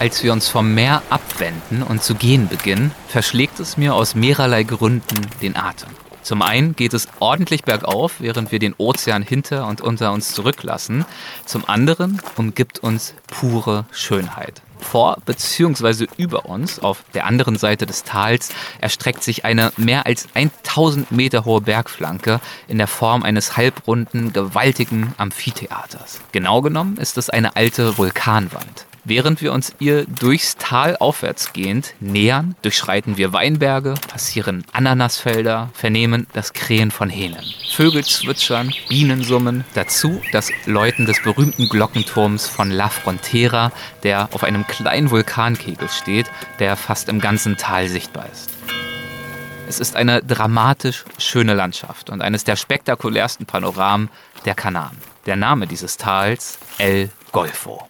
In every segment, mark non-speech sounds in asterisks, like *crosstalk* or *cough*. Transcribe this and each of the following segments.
Als wir uns vom Meer abwenden und zu gehen beginnen, verschlägt es mir aus mehrerlei Gründen den Atem. Zum einen geht es ordentlich bergauf, während wir den Ozean hinter und unter uns zurücklassen. Zum anderen umgibt uns pure Schönheit. Vor bzw. über uns, auf der anderen Seite des Tals, erstreckt sich eine mehr als 1000 Meter hohe Bergflanke in der Form eines halbrunden, gewaltigen Amphitheaters. Genau genommen ist es eine alte Vulkanwand. Während wir uns ihr durchs Tal aufwärts gehend nähern, durchschreiten wir Weinberge, passieren Ananasfelder, vernehmen das Krähen von Hähnen. Vögel zwitschern, Bienen summen, dazu das Läuten des berühmten Glockenturms von La Frontera, der auf einem kleinen Vulkankegel steht, der fast im ganzen Tal sichtbar ist. Es ist eine dramatisch schöne Landschaft und eines der spektakulärsten Panoramen der Kanaren. Der Name dieses Tals El Golfo.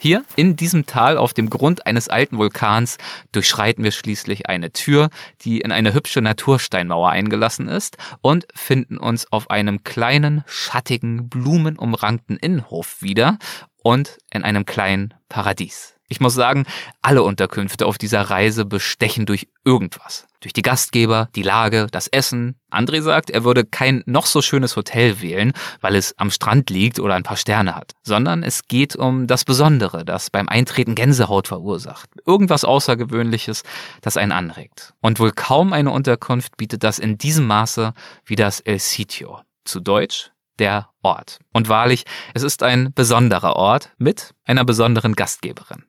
Hier in diesem Tal auf dem Grund eines alten Vulkans durchschreiten wir schließlich eine Tür, die in eine hübsche Natursteinmauer eingelassen ist und finden uns auf einem kleinen, schattigen, blumenumrankten Innenhof wieder und in einem kleinen Paradies. Ich muss sagen, alle Unterkünfte auf dieser Reise bestechen durch irgendwas. Durch die Gastgeber, die Lage, das Essen. André sagt, er würde kein noch so schönes Hotel wählen, weil es am Strand liegt oder ein paar Sterne hat, sondern es geht um das Besondere, das beim Eintreten Gänsehaut verursacht. Irgendwas Außergewöhnliches, das einen anregt. Und wohl kaum eine Unterkunft bietet das in diesem Maße wie das El Sitio. Zu Deutsch der Ort. Und wahrlich, es ist ein besonderer Ort mit einer besonderen Gastgeberin.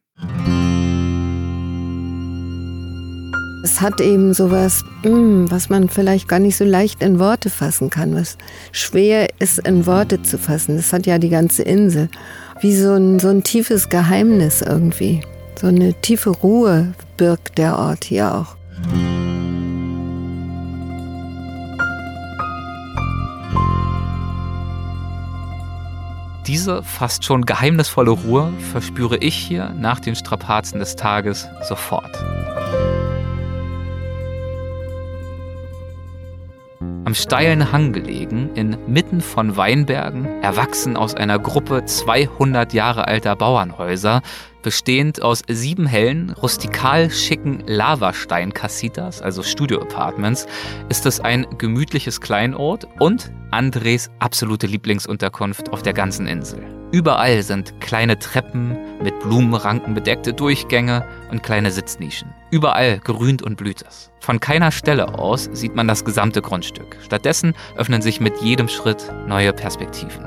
Es hat eben sowas, mm, was man vielleicht gar nicht so leicht in Worte fassen kann, was schwer ist in Worte zu fassen. Das hat ja die ganze Insel. Wie so ein, so ein tiefes Geheimnis irgendwie. So eine tiefe Ruhe birgt der Ort hier auch. Diese fast schon geheimnisvolle Ruhe verspüre ich hier nach den Strapazen des Tages sofort. Am steilen Hang gelegen, inmitten von Weinbergen, erwachsen aus einer Gruppe 200 Jahre alter Bauernhäuser, bestehend aus sieben hellen, rustikal schicken Lavastein-Casitas, also Studio-Apartments, ist es ein gemütliches Kleinod und Andres absolute Lieblingsunterkunft auf der ganzen Insel. Überall sind kleine Treppen mit Blumenranken bedeckte Durchgänge und kleine Sitznischen. Überall grünt und blüht es. Von keiner Stelle aus sieht man das gesamte Grundstück. Stattdessen öffnen sich mit jedem Schritt neue Perspektiven.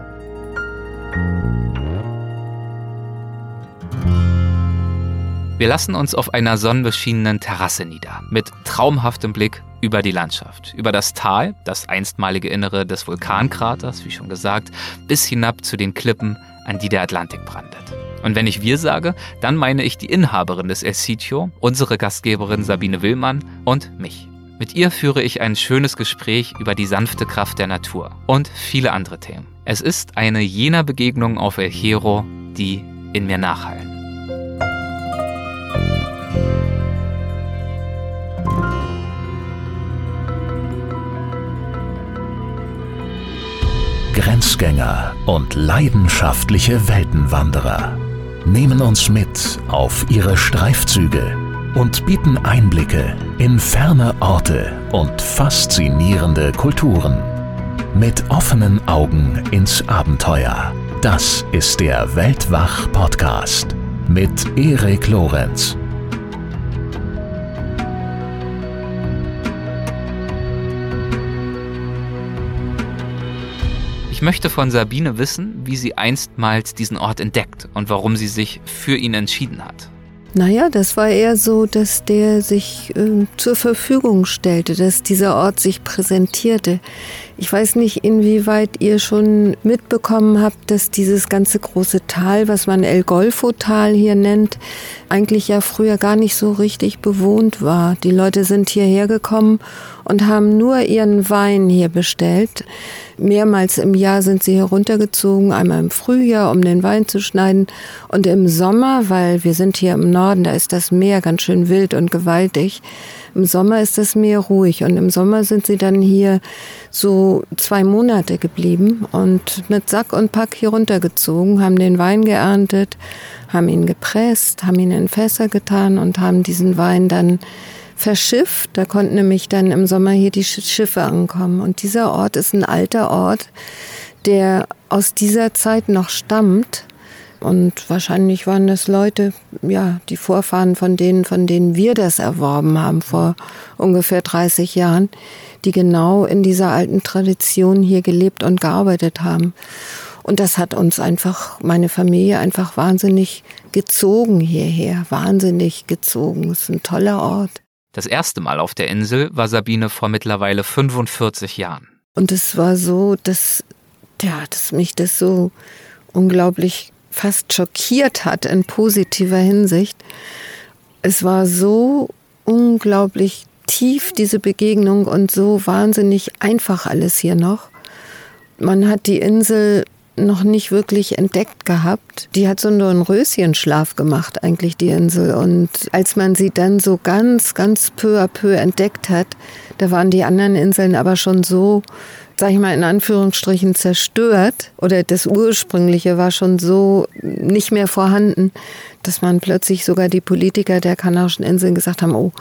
Wir lassen uns auf einer sonnenbeschienenen Terrasse nieder, mit traumhaftem Blick über die Landschaft, über das Tal, das einstmalige Innere des Vulkankraters, wie schon gesagt, bis hinab zu den Klippen, an die der Atlantik brandet. Und wenn ich wir sage, dann meine ich die Inhaberin des El Sitio, unsere Gastgeberin Sabine Willmann und mich. Mit ihr führe ich ein schönes Gespräch über die sanfte Kraft der Natur und viele andere Themen. Es ist eine jener Begegnungen auf El Hierro, die in mir nachhallen. Grenzgänger und leidenschaftliche Weltenwanderer nehmen uns mit auf ihre Streifzüge und bieten Einblicke in ferne Orte und faszinierende Kulturen. Mit offenen Augen ins Abenteuer. Das ist der Weltwach-Podcast mit Erik Lorenz. Ich möchte von Sabine wissen, wie sie einstmals diesen Ort entdeckt und warum sie sich für ihn entschieden hat. Naja, das war eher so, dass der sich äh, zur Verfügung stellte, dass dieser Ort sich präsentierte. Ich weiß nicht, inwieweit ihr schon mitbekommen habt, dass dieses ganze große Tal, was man El Golfo-Tal hier nennt, eigentlich ja früher gar nicht so richtig bewohnt war. Die Leute sind hierher gekommen und haben nur ihren Wein hier bestellt. Mehrmals im Jahr sind sie heruntergezogen, einmal im Frühjahr, um den Wein zu schneiden und im Sommer, weil wir sind hier im Norden, da ist das Meer ganz schön wild und gewaltig, Im Sommer ist das Meer ruhig und im Sommer sind sie dann hier so zwei Monate geblieben und mit Sack und Pack hier runtergezogen, haben den Wein geerntet, haben ihn gepresst, haben ihn in Fässer getan und haben diesen Wein dann verschifft. Da konnten nämlich dann im Sommer hier die Schiffe ankommen. Und dieser Ort ist ein alter Ort, der aus dieser Zeit noch stammt. Und wahrscheinlich waren das Leute, ja, die Vorfahren von denen, von denen wir das erworben haben vor ungefähr 30 Jahren, die genau in dieser alten Tradition hier gelebt und gearbeitet haben. Und das hat uns einfach, meine Familie einfach wahnsinnig gezogen hierher, wahnsinnig gezogen. Es ist ein toller Ort. Das erste Mal auf der Insel war Sabine vor mittlerweile 45 Jahren. Und es war so, dass, ja, dass mich das so unglaublich fast schockiert hat in positiver Hinsicht. Es war so unglaublich tief, diese Begegnung, und so wahnsinnig einfach alles hier noch. Man hat die Insel noch nicht wirklich entdeckt gehabt. Die hat so einen Röschenschlaf gemacht, eigentlich die Insel. Und als man sie dann so ganz, ganz peu à peu entdeckt hat, da waren die anderen Inseln aber schon so, sag ich mal in Anführungsstrichen, zerstört. Oder das ursprüngliche war schon so nicht mehr vorhanden, dass man plötzlich sogar die Politiker der Kanarischen Inseln gesagt haben, oh,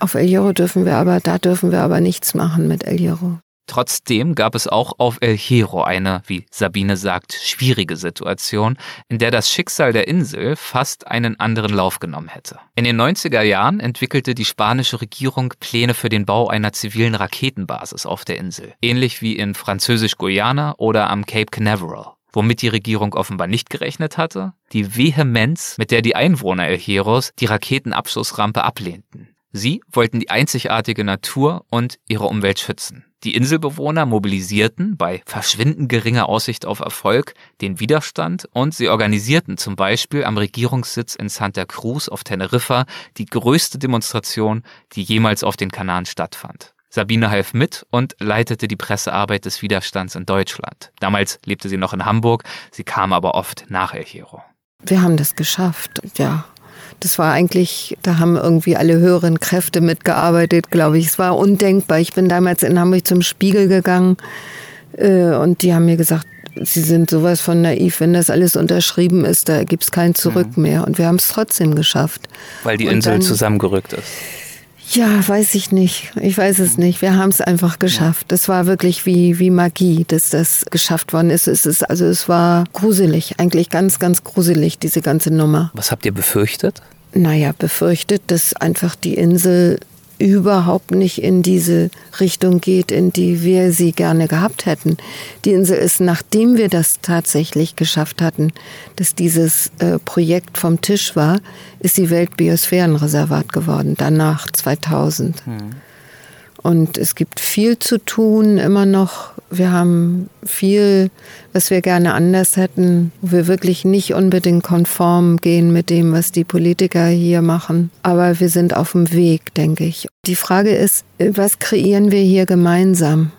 auf El Hierro dürfen wir aber, da dürfen wir aber nichts machen mit El Hierro. Trotzdem gab es auch auf El Hierro eine, wie Sabine sagt, schwierige Situation, in der das Schicksal der Insel fast einen anderen Lauf genommen hätte. In den 90er Jahren entwickelte die spanische Regierung Pläne für den Bau einer zivilen Raketenbasis auf der Insel, ähnlich wie in Französisch-Guyana oder am Cape Canaveral. Womit die Regierung offenbar nicht gerechnet hatte? Die Vehemenz, mit der die Einwohner El Hierros die Raketenabschussrampe ablehnten. Sie wollten die einzigartige Natur und ihre Umwelt schützen. Die Inselbewohner mobilisierten bei verschwindend geringer Aussicht auf Erfolg den Widerstand und sie organisierten zum Beispiel am Regierungssitz in Santa Cruz auf Teneriffa die größte Demonstration, die jemals auf den Kanaren stattfand. Sabine half mit und leitete die Pressearbeit des Widerstands in Deutschland. Damals lebte sie noch in Hamburg, sie kam aber oft nach El Hierro. Wir haben das geschafft, ja. Das war eigentlich, da haben irgendwie alle höheren Kräfte mitgearbeitet, glaube ich. Es war undenkbar. Ich bin damals in Hamburg zum Spiegel gegangen äh, und die haben mir gesagt, sie sind sowas von naiv, wenn das alles unterschrieben ist, da gibt es kein Zurück mhm. mehr. Und wir haben es trotzdem geschafft. Weil die Insel dann, zusammengerückt ist. Ja, weiß ich nicht. Ich weiß es nicht. Wir haben es einfach geschafft. Das war wirklich wie, wie Magie, dass das geschafft worden ist. Es ist. Also es war gruselig, eigentlich ganz, ganz gruselig, diese ganze Nummer. Was habt ihr befürchtet? Naja, befürchtet, dass einfach die Insel überhaupt nicht in diese Richtung geht, in die wir sie gerne gehabt hätten. Die Insel ist, nachdem wir das tatsächlich geschafft hatten, dass dieses äh, Projekt vom Tisch war, ist die Weltbiosphärenreservat geworden, danach 2000. Hm. Und es gibt viel zu tun immer noch. Wir haben viel, was wir gerne anders hätten, wo wir wirklich nicht unbedingt konform gehen mit dem, was die Politiker hier machen. Aber wir sind auf dem Weg, denke ich. Die Frage ist, was kreieren wir hier gemeinsam?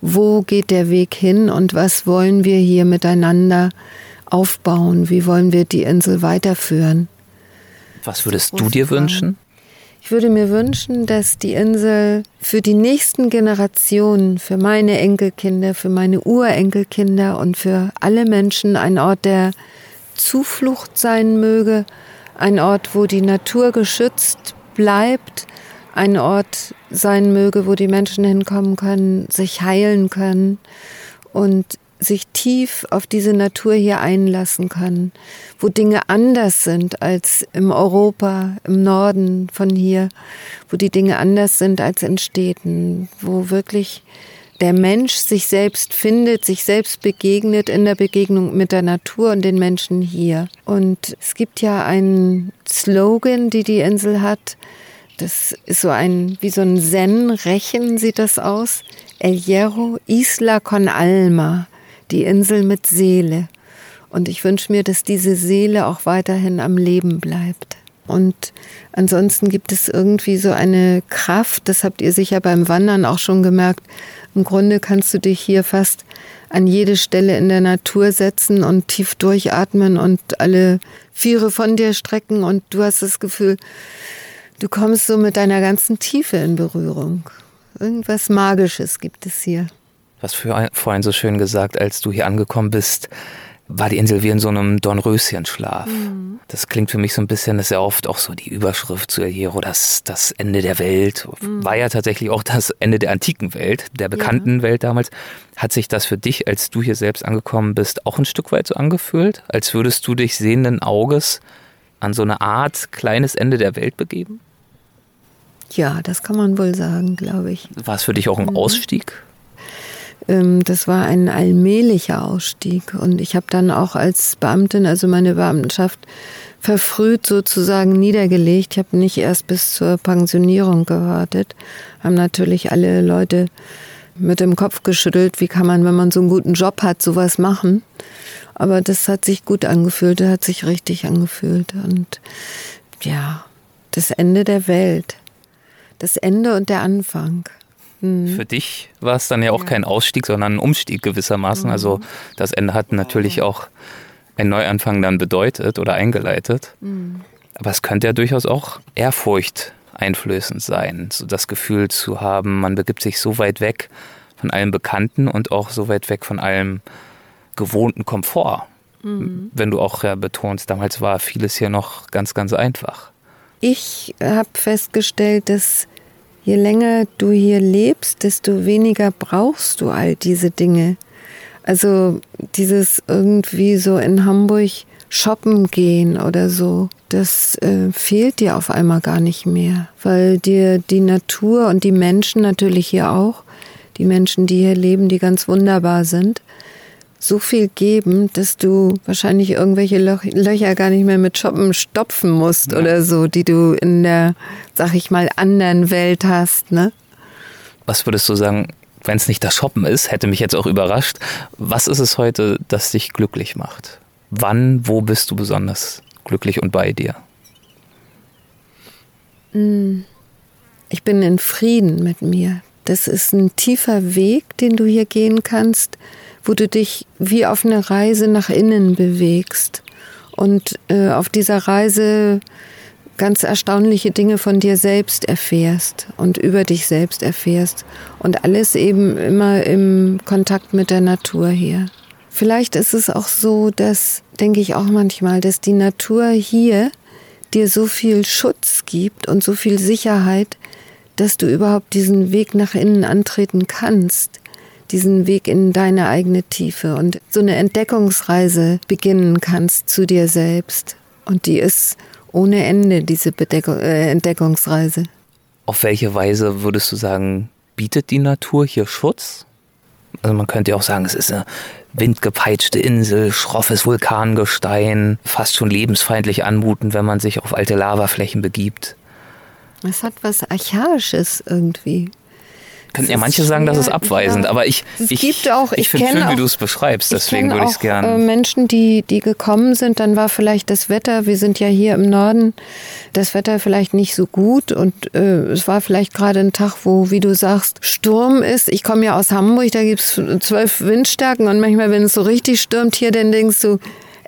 Wo geht der Weg hin und was wollen wir hier miteinander aufbauen? Wie wollen wir die Insel weiterführen? Was würdest du dir wünschen? Ich würde mir wünschen, dass die Insel für die nächsten Generationen, für meine Enkelkinder, für meine Urenkelkinder und für alle Menschen ein Ort der Zuflucht sein möge, ein Ort, wo die Natur geschützt bleibt, ein Ort sein möge, wo die Menschen hinkommen können, sich heilen können und sich tief auf diese Natur hier einlassen können, wo Dinge anders sind als im Europa, im Norden von hier, wo die Dinge anders sind als in Städten, wo wirklich der Mensch sich selbst findet, sich selbst begegnet in der Begegnung mit der Natur und den Menschen hier. Und es gibt ja einen Slogan, die die Insel hat. Das ist so ein, wie so ein Zen-Rechen sieht das aus. El Hierro, Isla con Alma die Insel mit Seele. Und ich wünsche mir, dass diese Seele auch weiterhin am Leben bleibt. Und ansonsten gibt es irgendwie so eine Kraft, das habt ihr sicher beim Wandern auch schon gemerkt. Im Grunde kannst du dich hier fast an jede Stelle in der Natur setzen und tief durchatmen und alle Viere von dir strecken und du hast das Gefühl, Du kommst so mit deiner ganzen Tiefe in Berührung. Irgendwas Magisches gibt es hier. Was für vorhin so schön gesagt, als du hier angekommen bist, war die Insel wie in so einem Dornröschenschlaf. Mhm. Das klingt für mich so ein bisschen, das ist ja oft auch so die Überschrift zu El Hierro, das, das Ende der Welt. Mhm. War ja tatsächlich auch das Ende der antiken Welt, der bekannten ja. Welt damals. Hat sich das für dich, als du hier selbst angekommen bist, auch ein Stück weit so angefühlt? Als würdest du dich sehenden Auges an so eine Art kleines Ende der Welt begeben? Ja, das kann man wohl sagen, glaube ich. War es für dich auch ein mhm. Ausstieg? Ähm, das war ein allmählicher Ausstieg. Und ich habe dann auch als Beamtin, also meine Beamtenschaft, verfrüht sozusagen niedergelegt. Ich habe nicht erst bis zur Pensionierung gewartet. Haben natürlich alle Leute mit dem Kopf geschüttelt, wie kann man, wenn man so einen guten Job hat, sowas machen. Aber das hat sich gut angefühlt, das hat sich richtig angefühlt. Und ja, das Ende der Welt. Das Ende und der Anfang. Mhm. Für dich war es dann ja auch ja. kein Ausstieg, sondern ein Umstieg gewissermaßen. Mhm. Also das Ende hat natürlich auch ein Neuanfang dann bedeutet oder eingeleitet. Mhm. Aber es könnte ja durchaus auch Ehrfurcht einflößend sein, so das Gefühl zu haben, man begibt sich so weit weg von allem Bekannten und auch so weit weg von allem gewohnten Komfort. Mhm. Wenn du auch ja betonst, damals war vieles hier noch ganz, ganz einfach. Ich habe festgestellt, dass je länger du hier lebst, desto weniger brauchst du all diese Dinge. Also dieses irgendwie so in Hamburg shoppen gehen oder so, das äh, fehlt dir auf einmal gar nicht mehr, weil dir die Natur und die Menschen natürlich hier auch, die Menschen, die hier leben, die ganz wunderbar sind, so viel geben, dass du wahrscheinlich irgendwelche Löcher gar nicht mehr mit Shoppen stopfen musst ja. oder so, die du in der, sag ich mal, anderen Welt hast, ne? Was würdest du sagen, wenn es nicht das Shoppen ist, hätte mich jetzt auch überrascht. Was ist es heute, das dich glücklich macht? Wann, wo bist du besonders glücklich und bei dir? Hm. Ich bin in Frieden mit mir. Das ist ein tiefer Weg, den du hier gehen kannst wo du dich wie auf eine Reise nach innen bewegst und äh, auf dieser Reise ganz erstaunliche Dinge von dir selbst erfährst und über dich selbst erfährst und alles eben immer im Kontakt mit der Natur hier. Vielleicht ist es auch so, dass, denke ich auch manchmal, dass die Natur hier dir so viel Schutz gibt und so viel Sicherheit, dass du überhaupt diesen Weg nach innen antreten kannst diesen Weg in deine eigene Tiefe und so eine Entdeckungsreise beginnen kannst zu dir selbst. Und die ist ohne Ende, diese Bedeckung, äh, Entdeckungsreise. Auf welche Weise würdest du sagen, bietet die Natur hier Schutz? Also man könnte ja auch sagen, es ist eine windgepeitschte Insel, schroffes Vulkangestein, fast schon lebensfeindlich anmutend, wenn man sich auf alte Lavaflächen begibt. Es hat was Archaisches irgendwie. Könnten ja manche sagen, das ist abweisend, ja. aber ich, es ich, gibt auch, ich, ich finde schön, wie du es beschreibst, deswegen würde ich es gerne. Äh, Menschen, die, die gekommen sind, dann war vielleicht das Wetter, wir sind ja hier im Norden, das Wetter vielleicht nicht so gut und äh, es war vielleicht gerade ein Tag, wo, wie du sagst, Sturm ist. Ich komme ja aus Hamburg, da gibt es zwölf Windstärken und manchmal, wenn es so richtig stürmt hier, dann denkst du,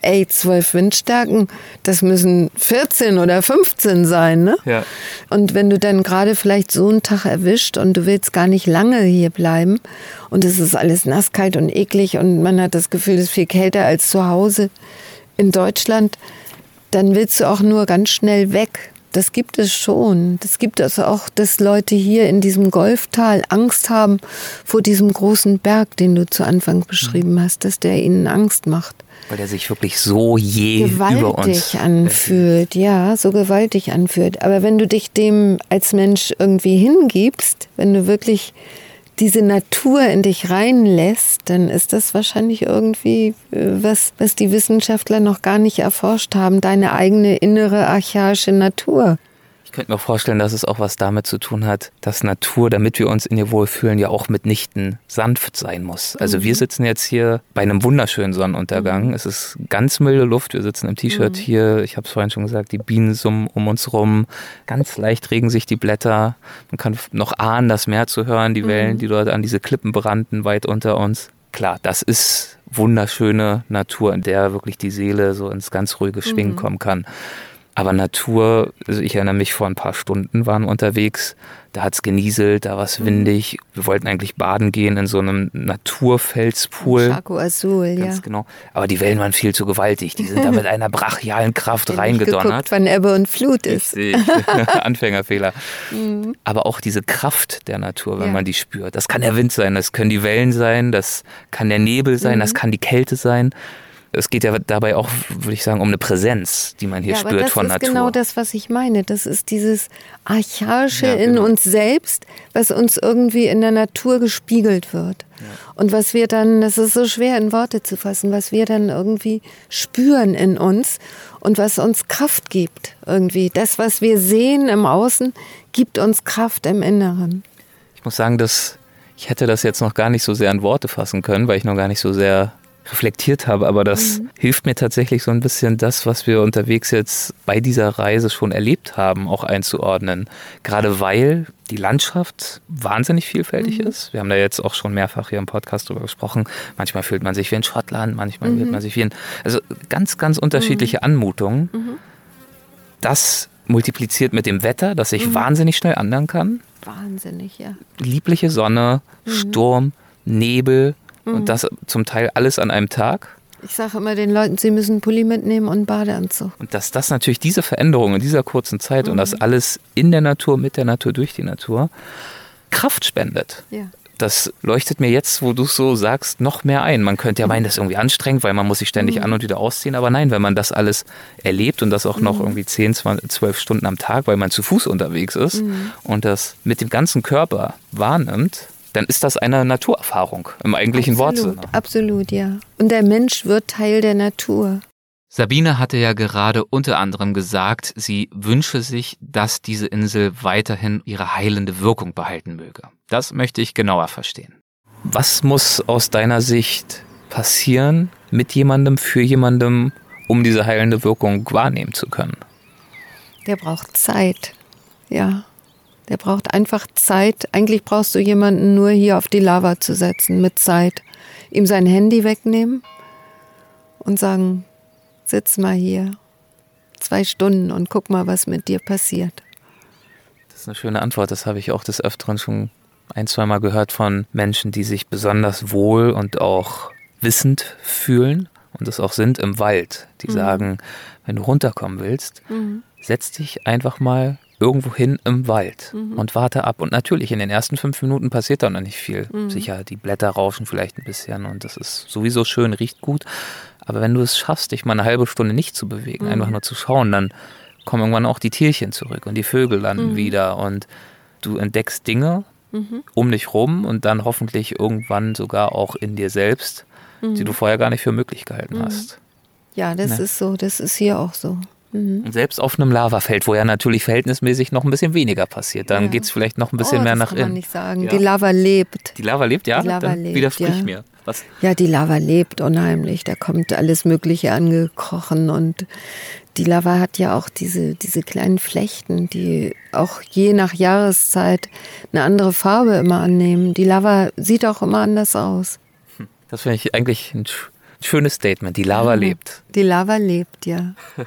ey, zwölf Windstärken, das müssen 14 oder 15 sein, ne? Ja. Und wenn du dann gerade vielleicht so einen Tag erwischt und du willst gar nicht lange hier bleiben und es ist alles nasskalt und eklig und man hat das Gefühl, es ist viel kälter als zu Hause in Deutschland, dann willst du auch nur ganz schnell weg. Das gibt es schon. Das gibt es auch, dass Leute hier in diesem Golftal Angst haben vor diesem großen Berg, den du zu Anfang beschrieben mhm. hast, dass der ihnen Angst macht. Weil der sich wirklich so je gewaltig über uns anfühlt, ja, so gewaltig anfühlt. Aber wenn du dich dem als Mensch irgendwie hingibst, wenn du wirklich diese Natur in dich reinlässt, dann ist das wahrscheinlich irgendwie äh, was, was die Wissenschaftler noch gar nicht erforscht haben, deine eigene innere archaische Natur. Ich könnte mir vorstellen, dass es auch was damit zu tun hat, dass Natur, damit wir uns in ihr wohlfühlen, ja auch mitnichten sanft sein muss. Also mhm. wir sitzen jetzt hier bei einem wunderschönen Sonnenuntergang. Mhm. Es ist ganz milde Luft. Wir sitzen im T-Shirt mhm. hier. Ich habe es vorhin schon gesagt, die Bienen summen um uns rum. Ganz leicht regen sich die Blätter. Man kann noch ahnen, das Meer zu hören, die Wellen, mhm. die dort an diese Klippen brannten, weit unter uns. Klar, das ist wunderschöne Natur, in der wirklich die Seele so ins ganz ruhige Schwingen mhm. kommen kann. Aber Natur, also ich erinnere mich, vor ein paar Stunden waren wir unterwegs, da hat es genieselt, da war es windig. Wir wollten eigentlich baden gehen in so einem Naturfelspool. Chaco Azul, Ganz ja. genau. Aber die Wellen waren viel zu gewaltig. Die sind da mit *laughs* einer brachialen Kraft ich reingedonnert. geguckt, wann Ebbe und Flut ist. Richtig. *laughs* Anfängerfehler. Aber auch diese Kraft der Natur, wenn Ja. man die spürt. Das kann der Wind sein, das können die Wellen sein, das kann der Nebel sein, das kann die Kälte sein. Es geht ja dabei auch, würde ich sagen, um eine Präsenz, die man hier ja, spürt das von ist Natur. genau das, was ich meine. Das ist dieses Archaische Ja, in genau. uns selbst, was uns irgendwie in der Natur gespiegelt wird. Und was wir dann, das ist so schwer in Worte zu fassen, was wir dann irgendwie spüren in uns und was uns Kraft gibt irgendwie. Das, was wir sehen im Außen, gibt uns Kraft im Inneren. Ich muss sagen, dass ich hätte das jetzt noch gar nicht so sehr in Worte fassen können, weil ich noch gar nicht so sehr reflektiert habe, aber das Mhm. hilft mir tatsächlich so ein bisschen das, was wir unterwegs jetzt bei dieser Reise schon erlebt haben, auch einzuordnen. Gerade weil die Landschaft wahnsinnig vielfältig Mhm. ist. Wir haben da jetzt auch schon mehrfach hier im Podcast drüber gesprochen. Manchmal fühlt man sich wie in Schottland, manchmal Mhm. fühlt man sich wie in, also ganz, ganz unterschiedliche Anmutungen. Mhm. Das multipliziert mit dem Wetter, das Mhm. sich wahnsinnig schnell ändern kann Wahnsinnig, ja. liebliche Sonne, Mhm. Sturm, Nebel und das zum Teil alles an einem Tag. Ich sage immer den Leuten, sie müssen Pulli mitnehmen und einen Badeanzug. Und dass das natürlich diese Veränderung in dieser kurzen Zeit und Mhm. das alles in der Natur, mit der Natur, durch die Natur Kraft spendet. Ja. Das leuchtet mir jetzt, wo du es so sagst, noch mehr ein. Man könnte ja meinen, das ist irgendwie anstrengend, weil man muss sich ständig Mhm. an und wieder ausziehen. Aber nein, wenn man das alles erlebt und das auch Mhm. noch irgendwie 10, 20, 12 Stunden am Tag, weil man zu Fuß unterwegs ist Mhm. und das mit dem ganzen Körper wahrnimmt, dann ist das eine Naturerfahrung im eigentlichen absolut, Wortsinne. Absolut, ja. Und der Mensch wird Teil der Natur. Sabine hatte ja gerade unter anderem gesagt, sie wünsche sich, dass diese Insel weiterhin ihre heilende Wirkung behalten möge. Das möchte ich genauer verstehen. Was muss aus deiner Sicht passieren mit jemandem, für jemandem, um diese heilende Wirkung wahrnehmen zu können? Der braucht Zeit. Ja. Der braucht einfach Zeit. Eigentlich brauchst du jemanden nur hier auf die Lava zu setzen mit Zeit. Ihm sein Handy wegnehmen und sagen, sitz mal hier zwei Stunden und guck mal, was mit dir passiert. Das ist eine schöne Antwort. Das habe ich auch des Öfteren schon ein, zweimal gehört von Menschen, die sich besonders wohl und auch wissend fühlen und es auch sind im Wald. Die sagen, wenn du runterkommen willst, setz dich einfach mal irgendwo hin im Wald und warte ab. Und natürlich, in den ersten fünf Minuten passiert da noch nicht viel. Sicher, die Blätter rauschen vielleicht ein bisschen und das ist sowieso schön, riecht gut. Aber wenn du es schaffst, dich mal eine halbe Stunde nicht zu bewegen, einfach nur zu schauen, dann kommen irgendwann auch die Tierchen zurück und die Vögel landen wieder und du entdeckst Dinge um dich rum und dann hoffentlich irgendwann sogar auch in dir selbst, die du vorher gar nicht für möglich gehalten hast. Ja, das Ne. ist so. Das ist hier auch so. Mhm. Und selbst auf einem Lavafeld, wo ja natürlich verhältnismäßig noch ein bisschen weniger passiert, dann Ja. geht's vielleicht noch ein bisschen oh, mehr das nach kann man innen. nicht sagen. Ja. Die Lava lebt. Die Lava lebt, ja? Die Lava dann lebt, widersprich ja. mir. Was? Ja, die Lava lebt unheimlich. Da kommt alles Mögliche angekrochen und die Lava hat ja auch diese, diese kleinen Flechten, die auch je nach Jahreszeit eine andere Farbe immer annehmen. Die Lava sieht auch immer anders aus. Das finde ich eigentlich ein sch- schönes Statement. Die Lava lebt. Die Lava lebt, ja. *laughs*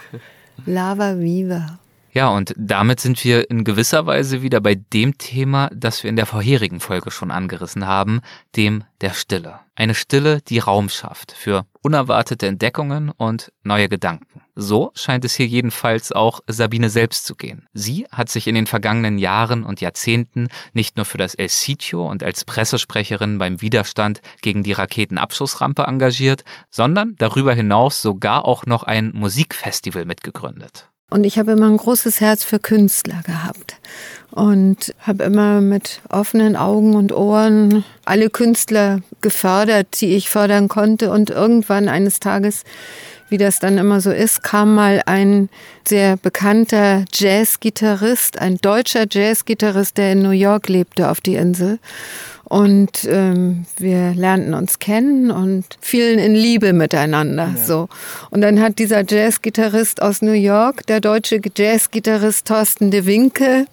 Lava viva. Ja, und damit sind wir in gewisser Weise wieder bei dem Thema, das wir in der vorherigen Folge schon angerissen haben, dem der Stille. Eine Stille, die Raum schafft für unerwartete Entdeckungen und neue Gedanken. So scheint es hier jedenfalls auch Sabine selbst zu gehen. Sie hat sich in den vergangenen Jahren und Jahrzehnten nicht nur für das El Sitio und als Pressesprecherin beim Widerstand gegen die Raketenabschussrampe engagiert, sondern darüber hinaus sogar auch noch ein Musikfestival mitgegründet. Und ich habe immer ein großes Herz für Künstler gehabt und habe immer mit offenen Augen und Ohren alle Künstler gefördert, die ich fördern konnte. Und irgendwann eines Tages, wie das dann immer so ist, kam mal ein sehr bekannter Jazzgitarrist, ein deutscher Jazzgitarrist, der in New York lebte, auf die Insel. Und ähm, wir lernten uns kennen und fielen in Liebe miteinander. So. Und dann hat dieser Jazzgitarrist aus New York, der deutsche Jazzgitarrist Thorsten de Winke,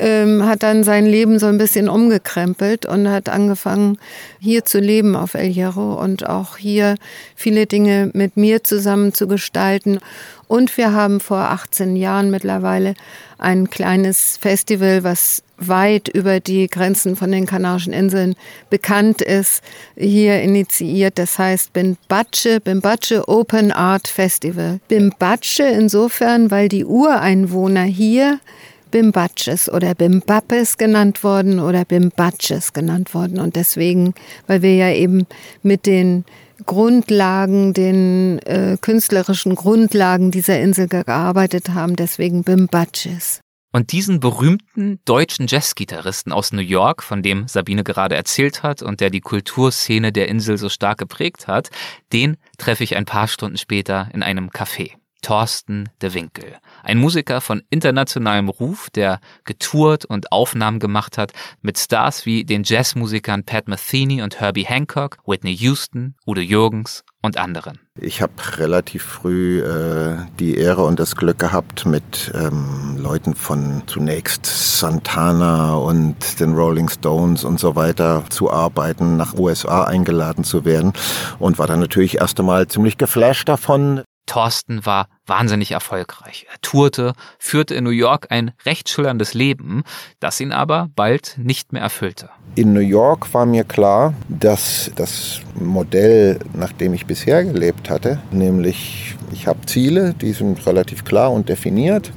ähm, hat dann sein Leben so ein bisschen umgekrempelt und hat angefangen, hier zu leben auf El Hierro und auch hier viele Dinge mit mir zusammen zu gestalten. Und wir haben vor 18 Jahren mittlerweile ein kleines Festival, was weit über die Grenzen von den Kanarischen Inseln bekannt ist, hier initiiert. Das heißt Bimbatsche, Bimbatsche Open Art Festival. Bimbatsche insofern, weil die Ureinwohner hier Bimbatsches oder Bimbapes genannt worden oder Bimbatsches genannt worden. Und deswegen, weil wir ja eben mit den Grundlagen, den äh, künstlerischen Grundlagen dieser Insel gearbeitet haben, deswegen Bimbatsches. Und diesen berühmten deutschen Jazzgitarristen aus New York, von dem Sabine gerade erzählt hat und der die Kulturszene der Insel so stark geprägt hat, den treffe ich ein paar Stunden später in einem Café. Thorsten de Winkel. Ein Musiker von internationalem Ruf, der getourt und Aufnahmen gemacht hat mit Stars wie den Jazzmusikern Pat Metheny und Herbie Hancock, Whitney Houston, Udo Jürgens und anderen. Ich habe relativ früh äh, die Ehre und das Glück gehabt, mit ähm, Leuten von zunächst Santana und den Rolling Stones und so weiter zu arbeiten, nach USA eingeladen zu werden und war dann natürlich erst einmal ziemlich geflasht davon, Thorsten war wahnsinnig erfolgreich. Er tourte, führte in New York ein recht schillerndes Leben, das ihn aber bald nicht mehr erfüllte. In New York war mir klar, dass das Modell, nach dem ich bisher gelebt hatte, nämlich ich habe Ziele, die sind relativ klar und definiert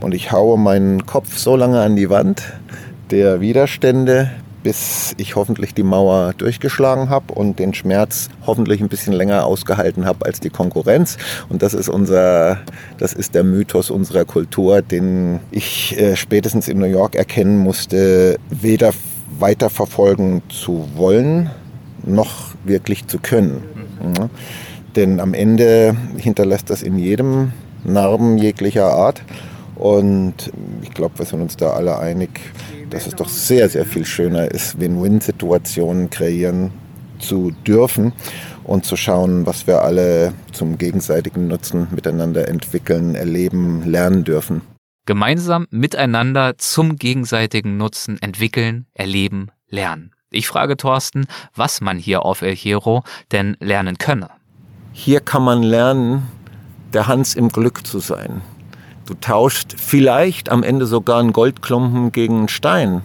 und ich haue meinen Kopf so lange an die Wand der Widerstände, bis ich hoffentlich die Mauer durchgeschlagen habe und den Schmerz hoffentlich ein bisschen länger ausgehalten habe als die Konkurrenz. Und das ist unser, das ist der Mythos unserer Kultur, den ich äh, spätestens in New York erkennen musste, weder weiterverfolgen zu wollen, noch wirklich zu können. Ja. Denn am Ende hinterlässt das in jedem Narben jeglicher Art. Und ich glaube, wir sind uns da alle einig, dass es doch sehr, sehr viel schöner ist, Win-Win-Situationen kreieren zu dürfen und zu schauen, was wir alle zum gegenseitigen Nutzen miteinander entwickeln, erleben, lernen dürfen. Gemeinsam miteinander zum gegenseitigen Nutzen entwickeln, erleben, lernen. Ich frage Thorsten, was man hier auf El Hierro denn lernen könne. Hier kann man lernen, der Hans im Glück zu sein. Du tauscht vielleicht am Ende sogar einen Goldklumpen gegen einen Stein.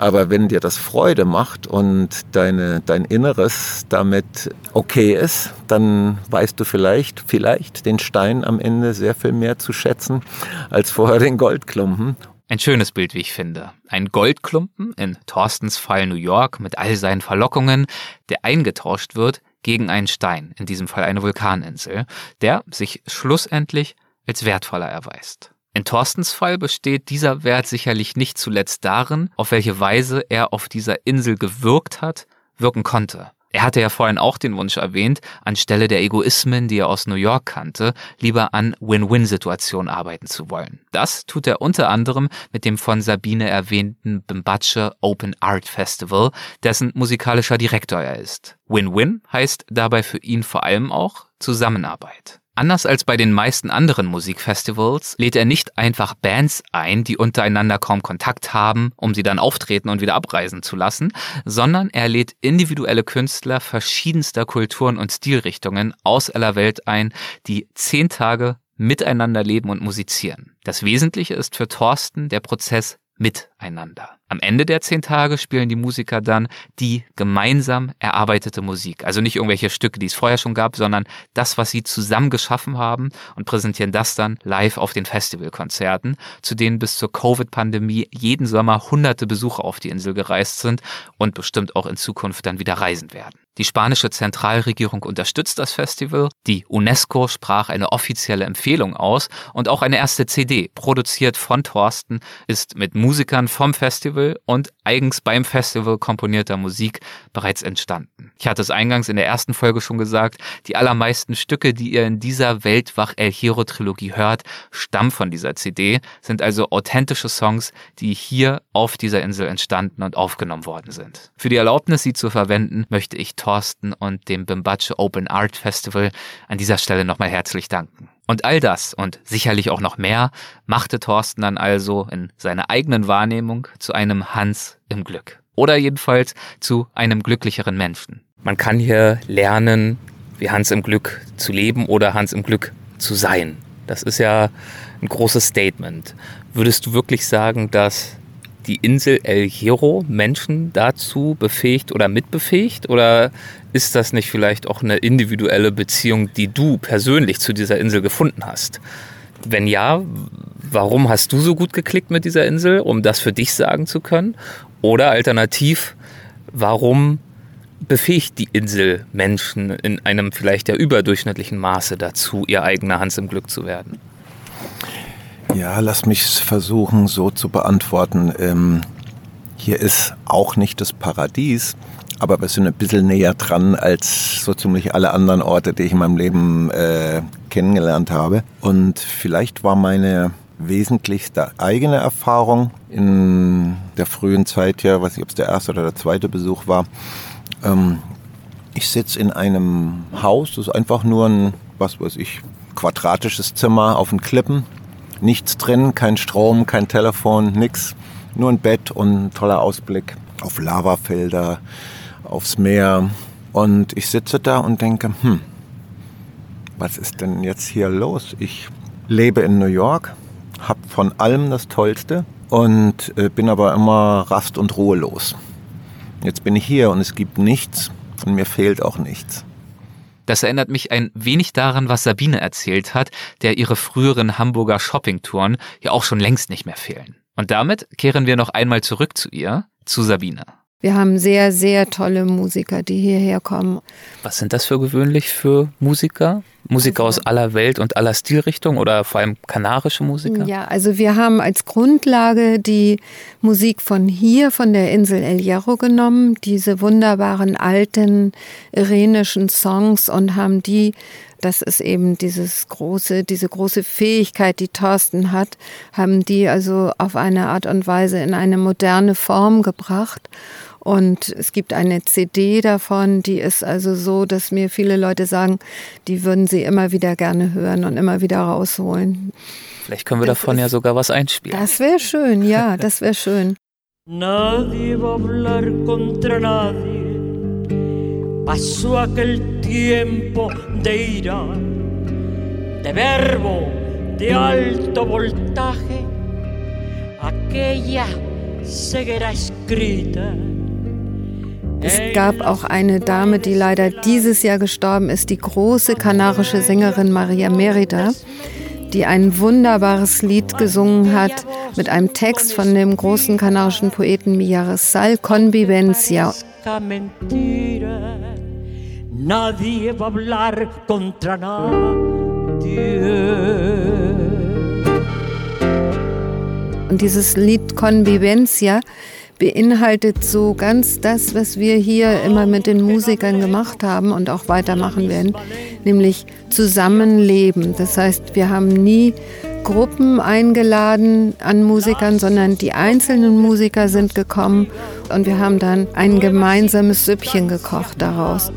Aber wenn dir das Freude macht und deine, dein Inneres damit okay ist, dann weißt du vielleicht, vielleicht den Stein am Ende sehr viel mehr zu schätzen als vorher den Goldklumpen. Ein schönes Bild, wie ich finde. Ein Goldklumpen, in Thorstens Fall New York, mit all seinen Verlockungen, der eingetauscht wird gegen einen Stein, in diesem Fall eine Vulkaninsel, der sich schlussendlich als wertvoller erweist. In Thorstens Fall besteht dieser Wert sicherlich nicht zuletzt darin, auf welche Weise er auf dieser Insel gewirkt hat, wirken konnte. Er hatte ja vorhin auch den Wunsch erwähnt, anstelle der Egoismen, die er aus New York kannte, lieber an Win-Win-Situationen arbeiten zu wollen. Das tut er unter anderem mit dem von Sabine erwähnten Bimbatsche Open Art Festival, dessen musikalischer Direktor er ist. Win-Win heißt dabei für ihn vor allem auch Zusammenarbeit. Anders als bei den meisten anderen Musikfestivals lädt er nicht einfach Bands ein, die untereinander kaum Kontakt haben, um sie dann auftreten und wieder abreisen zu lassen, sondern er lädt individuelle Künstler verschiedenster Kulturen und Stilrichtungen aus aller Welt ein, die zehn Tage miteinander leben und musizieren. Das Wesentliche ist für Thorsten der Prozess miteinander. Am Ende der zehn Tage spielen die Musiker dann die gemeinsam erarbeitete Musik. Also nicht irgendwelche Stücke, die es vorher schon gab, sondern das, was sie zusammen geschaffen haben und präsentieren das dann live auf den Festivalkonzerten, zu denen bis zur Covid-Pandemie jeden Sommer hunderte Besucher auf die Insel gereist sind und bestimmt auch in Zukunft dann wieder reisen werden. Die spanische Zentralregierung unterstützt das Festival. Die UNESCO sprach eine offizielle Empfehlung aus und auch eine erste CD, produziert von Thorsten, ist mit Musikern vom Festival und eigens beim Festival komponierter Musik bereits entstanden. Ich hatte es eingangs in der ersten Folge schon gesagt, die allermeisten Stücke, die ihr in dieser Weltwach El Hero Trilogie hört, stammen von dieser CD, sind also authentische Songs, die hier auf dieser Insel entstanden und aufgenommen worden sind. Für die Erlaubnis, sie zu verwenden, möchte ich Thorsten und dem Bimbatsche Open Art Festival an dieser Stelle nochmal herzlich danken. Und all das und sicherlich auch noch mehr machte Thorsten dann also in seiner eigenen Wahrnehmung zu einem Hans im Glück. Oder jedenfalls zu einem glücklicheren Menschen. Man kann hier lernen, wie Hans im Glück zu leben oder Hans im Glück zu sein. Das ist ja ein großes Statement. Würdest du wirklich sagen, dass die Insel El Hierro Menschen dazu befähigt oder mitbefähigt? Oder ist das nicht vielleicht auch eine individuelle Beziehung, die du persönlich zu dieser Insel gefunden hast? Wenn ja, warum hast du so gut geklickt mit dieser Insel, um das für dich sagen zu können? Oder alternativ, warum befähigt die Insel Menschen in einem vielleicht ja überdurchschnittlichen Maße dazu, ihr eigener Hans im Glück zu werden? Ja, lass mich versuchen, so zu beantworten. Ähm, hier ist auch nicht das Paradies, aber wir sind ein bisschen näher dran als so ziemlich alle anderen Orte, die ich in meinem Leben äh, kennengelernt habe. Und vielleicht war meine wesentlichste eigene Erfahrung in der frühen Zeit, ja, weiß nicht, ob es der erste oder der zweite Besuch war. Ähm, ich sitze in einem Haus, das ist einfach nur ein, was weiß ich, quadratisches Zimmer auf den Klippen Nichts drin, kein Strom, kein Telefon, nix. Nur ein Bett und ein toller Ausblick auf Lavafelder, aufs Meer. Und ich sitze da und denke, hm, was ist denn jetzt hier los? Ich lebe in New York, habe von allem das Tollste und äh, bin aber immer rast- und ruhelos. Jetzt bin ich hier und es gibt nichts und mir fehlt auch nichts. Das erinnert mich ein wenig daran, was Sabine erzählt hat, der ihre früheren Hamburger Shoppingtouren ja auch schon längst nicht mehr fehlen. Und damit kehren wir noch einmal zurück zu ihr, zu Sabine. Wir haben sehr, sehr tolle Musiker, die hierher kommen. Was sind das für gewöhnlich für Musiker? Musiker aus aller Welt und aller Stilrichtungen oder vor allem kanarische Musiker? Ja, also wir haben als Grundlage die Musik von hier, von der Insel El Hierro genommen, diese wunderbaren alten irenischen Songs und haben die das ist eben dieses große, diese große Fähigkeit, die Thorsten hat, haben die also auf eine Art und Weise in eine moderne Form gebracht. Und es gibt eine CD davon, die ist also so, dass mir viele Leute sagen, die würden sie immer wieder gerne hören und immer wieder rausholen. Vielleicht können wir das davon ist, ja sogar was einspielen. Das wäre schön, ja, *laughs* das wäre schön. Nadie va a hablar contra nadie. Pasó aquel tiempo de ira, de verbo, de alto voltaje, aquella ceguera escrita Es gab auch eine Dame, die leider dieses Jahr gestorben ist, die große kanarische Sängerin Maria Merida, die ein wunderbares Lied gesungen hat mit einem Text von dem großen kanarischen Poeten Millaresal, Convivencia. Nadie va a hablar contra nadie. Und dieses Lied Convivencia beinhaltet so ganz das, was wir hier immer mit den Musikern gemacht haben und auch weitermachen werden, nämlich Zusammenleben. Das heißt, wir haben nie Gruppen eingeladen an Musikern, sondern die einzelnen Musiker sind gekommen und wir haben dann ein gemeinsames Süppchen gekocht daraus.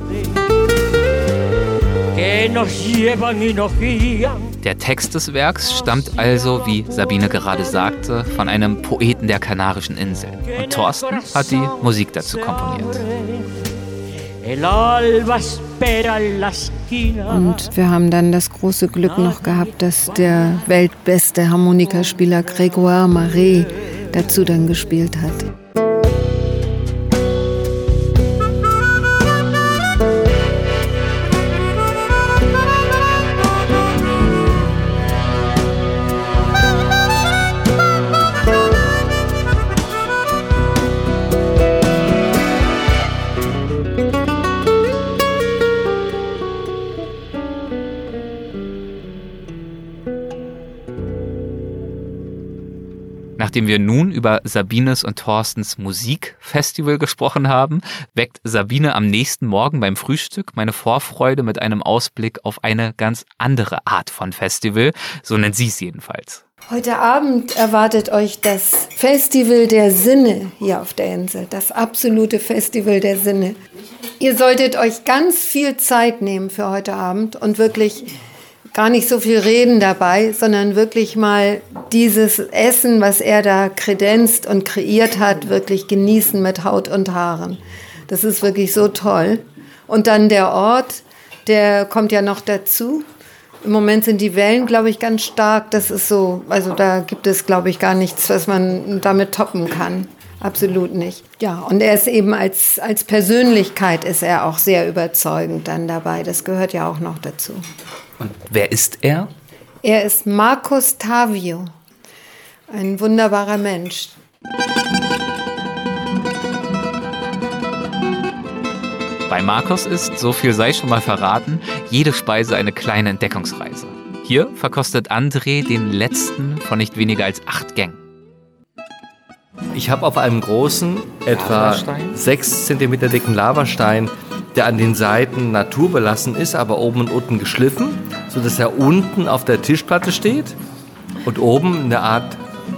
Der Text des Werks stammt also, wie Sabine gerade sagte, von einem Poeten der Kanarischen Inseln. Und Thorsten hat die Musik dazu komponiert. Und wir haben dann das große Glück noch gehabt, dass der weltbeste Harmonikaspieler Grégoire Marais dazu dann gespielt hat. Nachdem wir nun über Sabines und Thorstens Musikfestival gesprochen haben, weckt Sabine am nächsten Morgen beim Frühstück meine Vorfreude mit einem Ausblick auf eine ganz andere Art von Festival, so nennt sie es jedenfalls. Heute Abend erwartet euch das Festival der Sinne hier auf der Insel, das absolute Festival der Sinne. Ihr solltet euch ganz viel Zeit nehmen für heute Abend und wirklich gar nicht so viel reden dabei, sondern wirklich mal dieses Essen, was er da kredenzt und kreiert hat, wirklich genießen mit Haut und Haaren. Das ist wirklich so toll. Und dann der Ort, der kommt ja noch dazu. Im Moment sind die Wellen, glaube ich, ganz stark. Das ist so, also da gibt es, glaube ich, gar nichts, was man damit toppen kann. Absolut nicht. Ja, und er ist eben als, als Persönlichkeit ist er auch sehr überzeugend dann dabei. Das gehört ja auch noch dazu. Und wer ist er? Er ist Marcus Tavio. Ein wunderbarer Mensch. Bei Markus ist, so viel sei schon mal verraten, jede Speise eine kleine Entdeckungsreise. Hier verkostet André den letzten von nicht weniger als acht Gängen. Ich habe auf einem großen, etwa? 6 cm dicken Lavastein, der an den Seiten naturbelassen ist, aber oben und unten geschliffen, sodass er unten auf der Tischplatte steht und oben eine Art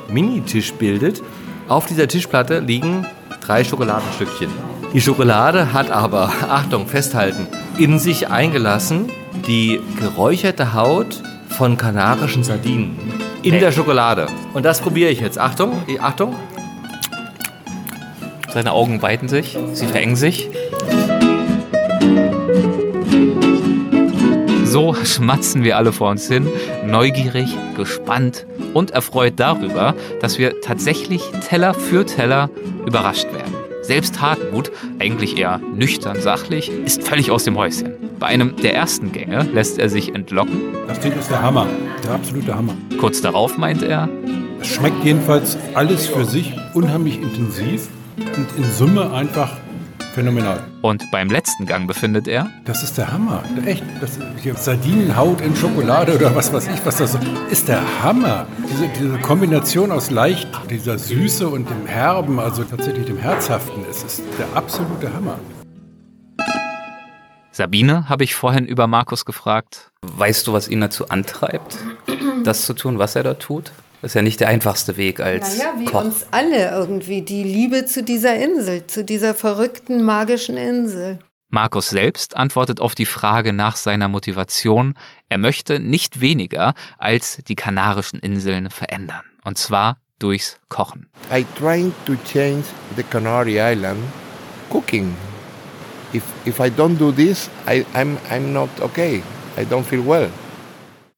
Mini-Tisch bildet. Auf dieser Tischplatte liegen drei Schokoladenstückchen. Die Schokolade hat aber, *laughs* Achtung, festhalten, in sich eingelassen die geräucherte Haut von kanarischen Sardinen. In der Schokolade. Und das probiere ich jetzt. Achtung, Achtung. Seine Augen weiten sich, sie verengen sich. So schmatzen wir alle vor uns hin, neugierig, gespannt und erfreut darüber, dass wir tatsächlich Teller für Teller überrascht werden. Selbst Hartmut, eigentlich eher nüchtern sachlich, ist völlig aus dem Häuschen. Bei einem der ersten Gänge lässt er sich entlocken. Das Ding ist der Hammer, der absolute Hammer. Kurz darauf meint er, Es schmeckt jedenfalls alles für sich unheimlich intensiv und in Summe einfach phänomenal. und beim letzten Gang befindet er, Das ist der Hammer. Echt. Das, hier Sardinenhaut in Schokolade oder was weiß ich, was das ist. Der Hammer. Diese, diese Kombination aus leicht, dieser Süße und dem Herben, also tatsächlich dem Herzhaften, es ist der absolute Hammer. Sabine habe ich vorhin über Markus gefragt. Weißt du, was ihn dazu antreibt, das zu tun, was er da tut? Das ist ja nicht der einfachste Weg als Naja, wie Koch. uns alle irgendwie. Die Liebe zu dieser Insel, zu dieser verrückten, magischen Insel. Markus selbst antwortet auf die Frage nach seiner Motivation, er möchte nicht weniger als die Kanarischen Inseln verändern. Und zwar durchs Kochen. I trying to change the Canary Island cooking. If if I don't do this, I, I'm I'm not okay. I don't feel well.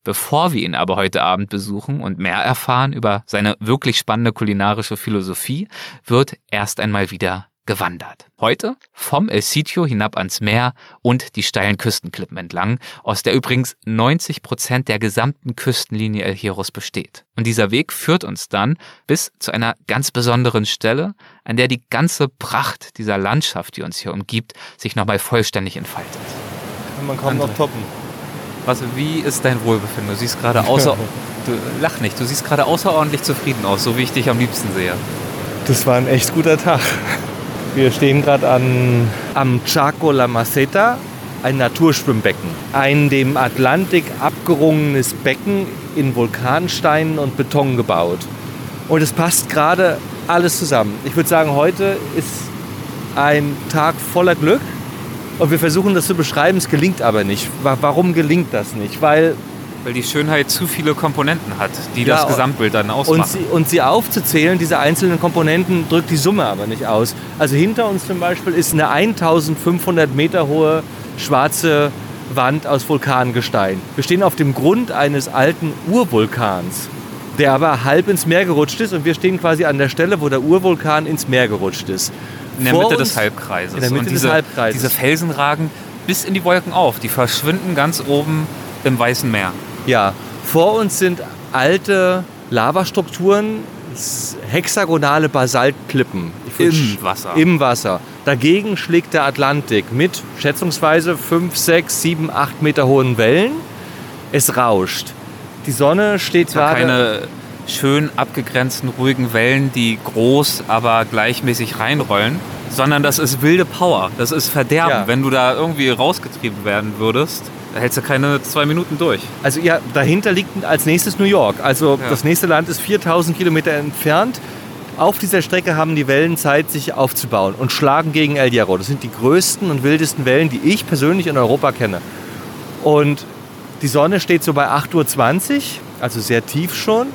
Bevor wir ihn aber heute Abend besuchen und mehr erfahren über seine wirklich spannende kulinarische Philosophie, wird erst einmal wieder gewandert. Heute vom El Sitio hinab ans Meer und die steilen Küstenklippen entlang, aus der übrigens 90 Prozent der gesamten Küstenlinie El Hierros besteht. Und dieser Weg führt uns dann bis zu einer ganz besonderen Stelle, an der die ganze Pracht dieser Landschaft, die uns hier umgibt, sich nochmal vollständig entfaltet. Man kann noch toppen. Was, wie ist dein Wohlbefinden? Du siehst gerade außer... *laughs* Du, lach nicht, du siehst gerade außerordentlich zufrieden aus, so wie ich dich am liebsten sehe. Das war ein echt guter Tag. Wir stehen gerade an am Chaco La Maceta, ein Naturschwimmbecken. Ein dem Atlantik abgerungenes Becken in Vulkansteinen und Beton gebaut. Und es passt gerade alles zusammen. Ich würde sagen, heute ist ein Tag voller Glück. Und wir versuchen das zu beschreiben, es gelingt aber nicht. Wa- Warum gelingt das nicht? Weil Weil die Schönheit zu viele Komponenten hat, die Ja, das Gesamtbild dann ausmachen. Und sie, und sie aufzuzählen, diese einzelnen Komponenten, drückt die Summe aber nicht aus. Also hinter uns zum Beispiel ist eine 1500 Meter hohe schwarze Wand aus Vulkangestein. Wir stehen auf dem Grund eines alten Urvulkans, der aber halb ins Meer gerutscht ist und wir stehen quasi an der Stelle, wo der Urvulkan ins Meer gerutscht ist. In der Mitte des Halbkreises. in der Mitte und des diese, Halbkreises. Diese Felsen ragen bis in die Wolken auf. Die verschwinden ganz oben im Weißen Meer. Ja, vor uns sind alte Lavastrukturen, hexagonale Basaltklippen. Im Wasser. Im Wasser. Dagegen schlägt der Atlantik mit schätzungsweise 5, 6, 7, 8 Meter hohen Wellen. Es rauscht. Die Sonne steht gerade. keine schön abgegrenzten, ruhigen Wellen, die groß, aber gleichmäßig reinrollen, sondern das ist wilde Power. Das ist Verderben. Ja. Wenn du da irgendwie rausgetrieben werden würdest, da hältst du keine zwei Minuten durch. Also ja, dahinter liegt als nächstes New York. Also Ja. das nächste Land ist 4000 Kilometer entfernt. Auf dieser Strecke haben die Wellen Zeit, sich aufzubauen und schlagen gegen El Hierro. Das sind die größten und wildesten Wellen, die ich persönlich in Europa kenne. Und Die Sonne steht so bei 8.20 Uhr, also sehr tief schon.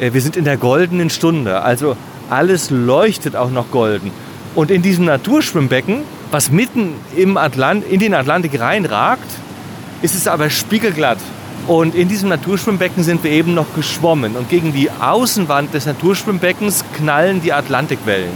Äh, Wir sind in der goldenen Stunde, also alles leuchtet auch noch golden. Und in diesem Naturschwimmbecken, was mitten im Atlant in den Atlantik reinragt, ist es aber spiegelglatt. Und in diesem Naturschwimmbecken sind wir eben noch geschwommen. Und gegen die Außenwand des Naturschwimmbeckens knallen die Atlantikwellen.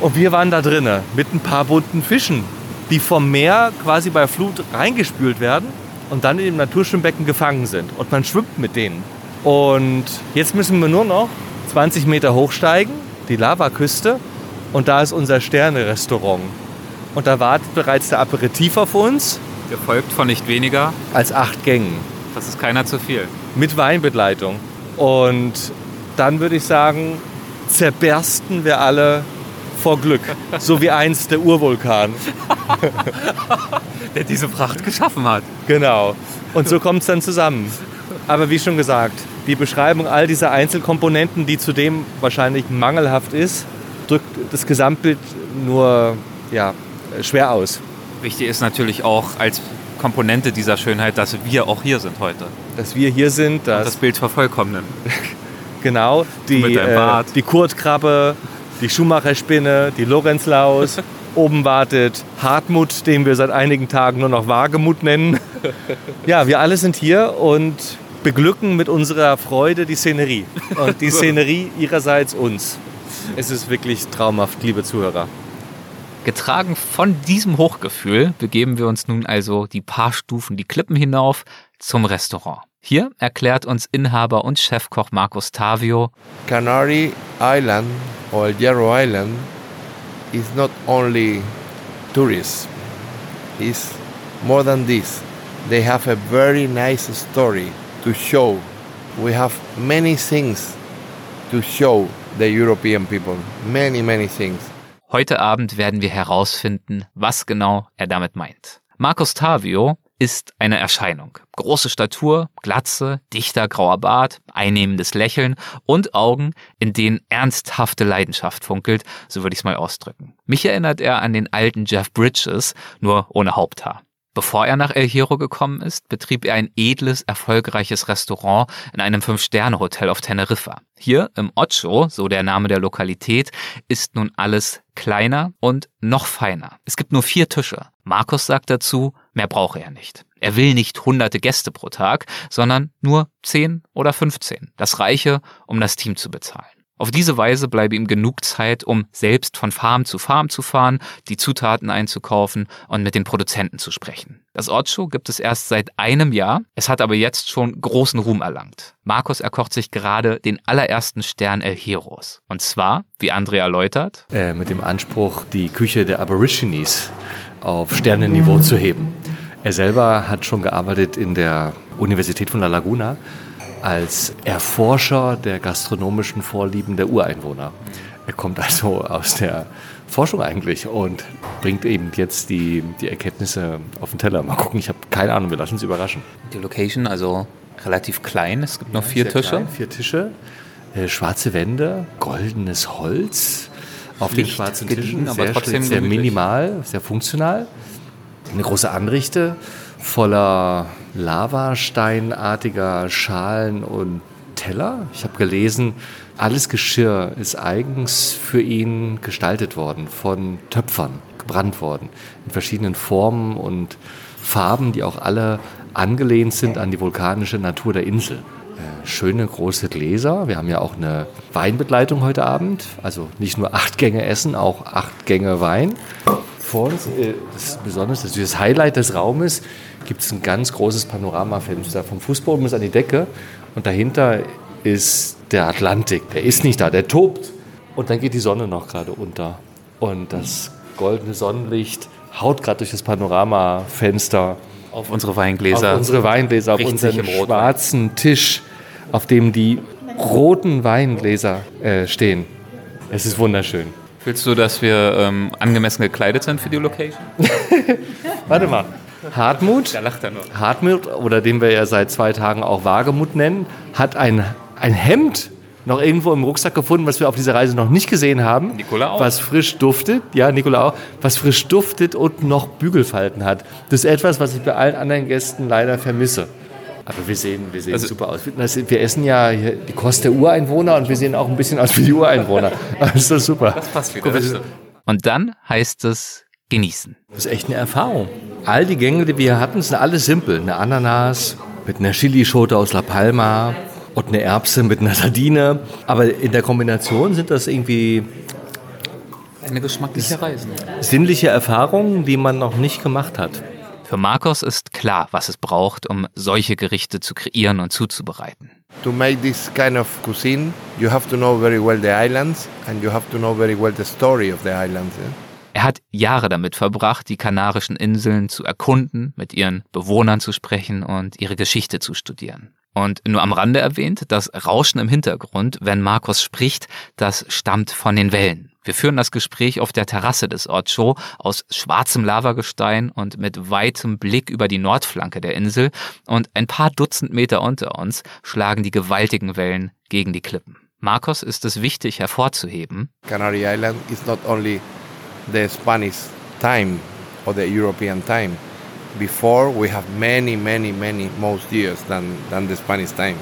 Und wir waren da drinnen mit ein paar bunten Fischen, die vom Meer quasi bei Flut reingespült werden und dann in dem Naturschwimmbecken gefangen sind. Und man schwimmt mit denen. Und jetzt müssen wir nur noch 20 Meter hochsteigen, die Lavaküste. Und da ist unser Sterne-Restaurant. Und da wartet bereits der Aperitif auf uns Gefolgt von nicht weniger. als acht Gängen Das ist keiner zu viel. mit Weinbegleitung. Und dann würde ich sagen, zerbersten wir alle vor Glück. *laughs* So wie einst der Urvulkan. *laughs* Der diese Pracht geschaffen hat. Genau. Und so kommt es dann zusammen. Aber wie schon gesagt, die Beschreibung all dieser Einzelkomponenten, die zudem wahrscheinlich mangelhaft ist, drückt das Gesamtbild nur ja, schwer aus. Wichtig ist natürlich auch als Komponente dieser Schönheit, dass wir auch hier sind heute. Dass wir hier sind, Und dass das Bild vervollkommnen. *laughs* genau die, äh, die Kurtkrabbe, die Schumacherspinne, die Lorenzlaus. *laughs* Oben wartet Hartmut, den wir seit einigen Tagen nur noch Wagemut nennen. *laughs* Ja, wir alle sind hier und beglücken mit unserer Freude die Szenerie. Und die *laughs* Szenerie ihrerseits uns. Es ist wirklich traumhaft, liebe Zuhörer. Getragen von diesem Hochgefühl begeben wir uns nun also die paar Stufen die Klippen hinauf zum Restaurant. Hier erklärt uns Inhaber und Chefkoch Markus Tavio, Canary Island or Hierro Island is not only tourists, it's more than this. They have a very nice story to show. We have many things to show the European people. Many, many things. Heute Abend werden wir herausfinden, was genau er damit meint. Markus Tavio ist eine Erscheinung. Große Statur, Glatze, dichter grauer Bart, einnehmendes Lächeln und Augen, in denen ernsthafte Leidenschaft funkelt, so würde ich es mal ausdrücken. Mich erinnert er an den alten Jeff Bridges, nur ohne Haupthaar. Bevor er nach El Hierro gekommen ist, betrieb er ein edles, erfolgreiches Restaurant in einem Fünf-Sterne-Hotel auf Teneriffa. Hier im Ocho, so der Name der Lokalität, ist nun alles kleiner und noch feiner. Es gibt nur vier Tische. Markus sagt dazu, mehr brauche er nicht. Er will nicht hunderte Gäste pro Tag, sondern nur zehn oder 15. Das reiche, um das Team zu bezahlen. Auf diese Weise bleibe ihm genug Zeit, um selbst von Farm zu Farm zu fahren, die Zutaten einzukaufen und mit den Produzenten zu sprechen. Das Ortshow gibt es erst seit einem Jahr, es hat aber jetzt schon großen Ruhm erlangt. Markus erkocht sich gerade den allerersten Stern El Heroes. Und zwar, wie André erläutert, Äh, mit dem Anspruch, die Küche der Aborigines auf Sternenniveau zu heben. Er selber hat schon gearbeitet in der Universität von La Laguna als Erforscher der gastronomischen Vorlieben der Ureinwohner. Er kommt also aus der Forschung eigentlich und bringt eben jetzt die, die Erkenntnisse auf den Teller. Mal gucken, ich habe keine Ahnung, wir lassen uns überraschen. die Location also relativ klein, es gibt noch vier Sehr Tische. Klein, vier Tische, äh, schwarze Wände, goldenes Holz auf den Licht schwarzen gediegen, Tischen, aber sehr, trotzdem sehr gemütlich. minimal, sehr funktional. Eine große Anrichte voller Lavasteinartiger Schalen und Teller. Ich habe gelesen, alles Geschirr ist eigens für ihn gestaltet worden, von Töpfern gebrannt worden, in verschiedenen Formen und Farben, die auch alle angelehnt sind an die vulkanische Natur der Insel. Äh, Schöne große Gläser. Wir haben ja auch eine Weinbegleitung heute Abend. Also nicht nur acht Gänge Essen, auch acht Gänge Wein. Vor uns, äh, das ist besonders, das das Highlight des Raumes, gibt es ein ganz großes Panoramafenster vom Fußboden bis an die Decke. Und dahinter ist der Atlantik. Der ist nicht da, der tobt. Und dann geht die Sonne noch gerade unter. Und das goldene Sonnenlicht haut gerade durch das Panoramafenster Auf unsere Weingläser. auf unsere Weingläser, auf unseren schwarzen Tisch, auf dem die roten Weingläser äh, stehen. Es ist wunderschön. Fühlst du, dass wir ähm, angemessen gekleidet sind für die Location? *laughs* Warte mal. Hartmut, Da lacht er nur. Hartmut, oder den wir ja seit zwei Tagen auch Wagemut nennen, hat ein, ein Hemd noch irgendwo im Rucksack gefunden, was wir auf dieser Reise noch nicht gesehen haben. Nikola auch. Was frisch duftet, ja, Nikola auch, was frisch duftet und noch Bügelfalten hat. Das ist etwas, was ich bei allen anderen Gästen leider vermisse. Aber wir sehen, wir sehen also, super aus. Wir essen ja die Kost der Ureinwohner und wir sehen auch ein bisschen aus wie die Ureinwohner. Das *laughs* ist super. Das passt wieder. Guck, und dann heißt es genießen. Das ist echt eine Erfahrung. All die Gänge, die wir hatten, sind alle simpel. Eine Ananas mit einer Chilischote aus La Palma und eine Erbse mit einer Sardine. Aber in der Kombination sind das irgendwie eine geschmackliche Reise. Sinnliche Erfahrungen, die man noch nicht gemacht hat. Für Marcos ist klar, was es braucht, um solche Gerichte zu kreieren und zuzubereiten. To make this kind of cuisine, you have to know very well the islands and you have to know very well the story of the islands. Yeah? Er hat Jahre damit verbracht, die Kanarischen Inseln zu erkunden, mit ihren Bewohnern zu sprechen und ihre Geschichte zu studieren. Und nur am Rande erwähnt, das Rauschen im Hintergrund, wenn Markus spricht, das stammt von den Wellen. Wir führen das Gespräch auf der Terrasse des Ocho aus schwarzem Lavagestein und mit weitem Blick über die Nordflanke der Insel und ein paar Dutzend Meter unter uns schlagen die gewaltigen Wellen gegen die Klippen. Marcos ist es wichtig hervorzuheben. Canary Island is not only the Spanish time or the European time. before we have many, many, many most years than, than the Spanish time.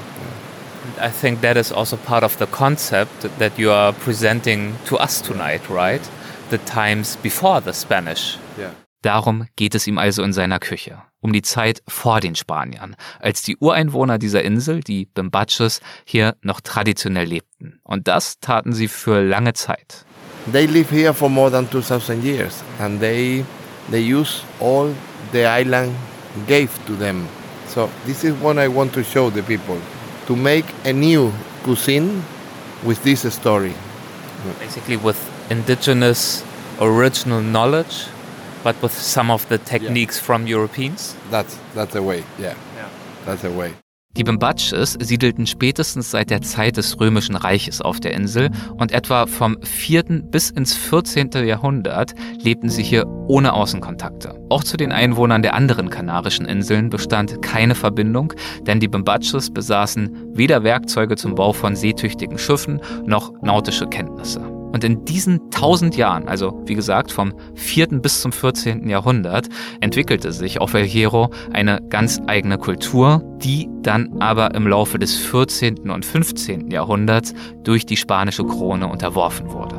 I think that is also part of the concept that you are presenting to us tonight, right? The times before the Spanish. Yeah. Darum geht es ihm also in seiner Küche, um die Zeit vor den Spaniern, als die Ureinwohner dieser Insel, die Bimbaches, hier noch traditionell lebten. Und das taten sie für lange Zeit. They live here for more than 2000 years and they they use all the island gave to them. So this is what I want to show the people to make a new cuisine with this story. Basically, with indigenous original knowledge, but with some of the techniques yeah. from Europeans. That's that's the way. Yeah, yeah. that's the way. Die Bimbaches siedelten spätestens seit der Zeit des Römischen Reiches auf der Insel und etwa vom 4. bis ins 14. Jahrhundert lebten sie hier ohne Außenkontakte. Auch zu den Einwohnern der anderen kanarischen Inseln bestand keine Verbindung, denn die Bimbaches besaßen weder Werkzeuge zum Bau von seetüchtigen Schiffen noch nautische Kenntnisse. Und in diesen tausend Jahren, also wie gesagt vom 4. bis zum 14. Jahrhundert, entwickelte sich auf El Hierro eine ganz eigene Kultur, die dann aber im Laufe des 14. und 15. Jahrhunderts durch die spanische Krone unterworfen wurde.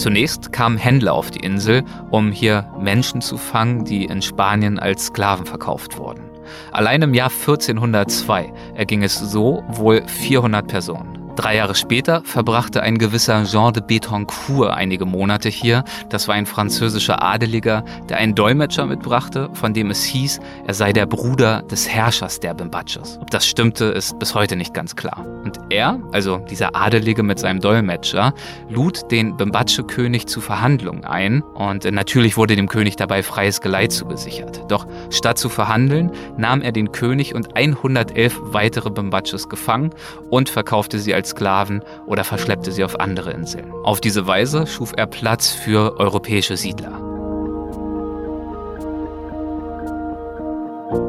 Zunächst kamen Händler auf die Insel, um hier Menschen zu fangen, die in Spanien als Sklaven verkauft wurden. Allein im Jahr 1402 erging es so wohl 400 Personen. Drei Jahre später verbrachte ein gewisser Jean de Betancourt einige Monate hier. Das war ein französischer Adeliger, der einen Dolmetscher mitbrachte, von dem es hieß, er sei der Bruder des Herrschers der Bimbaches. Ob das stimmte, ist bis heute nicht ganz klar. Und er, also dieser Adelige mit seinem Dolmetscher, lud den Bimbache-König zu Verhandlungen ein und natürlich wurde dem König dabei freies Geleit zugesichert. Doch statt zu verhandeln, nahm er den König und 111 weitere Bimbaches gefangen und verkaufte sie als Sklaven oder verschleppte sie auf andere Inseln. Auf diese Weise schuf er Platz für europäische Siedler.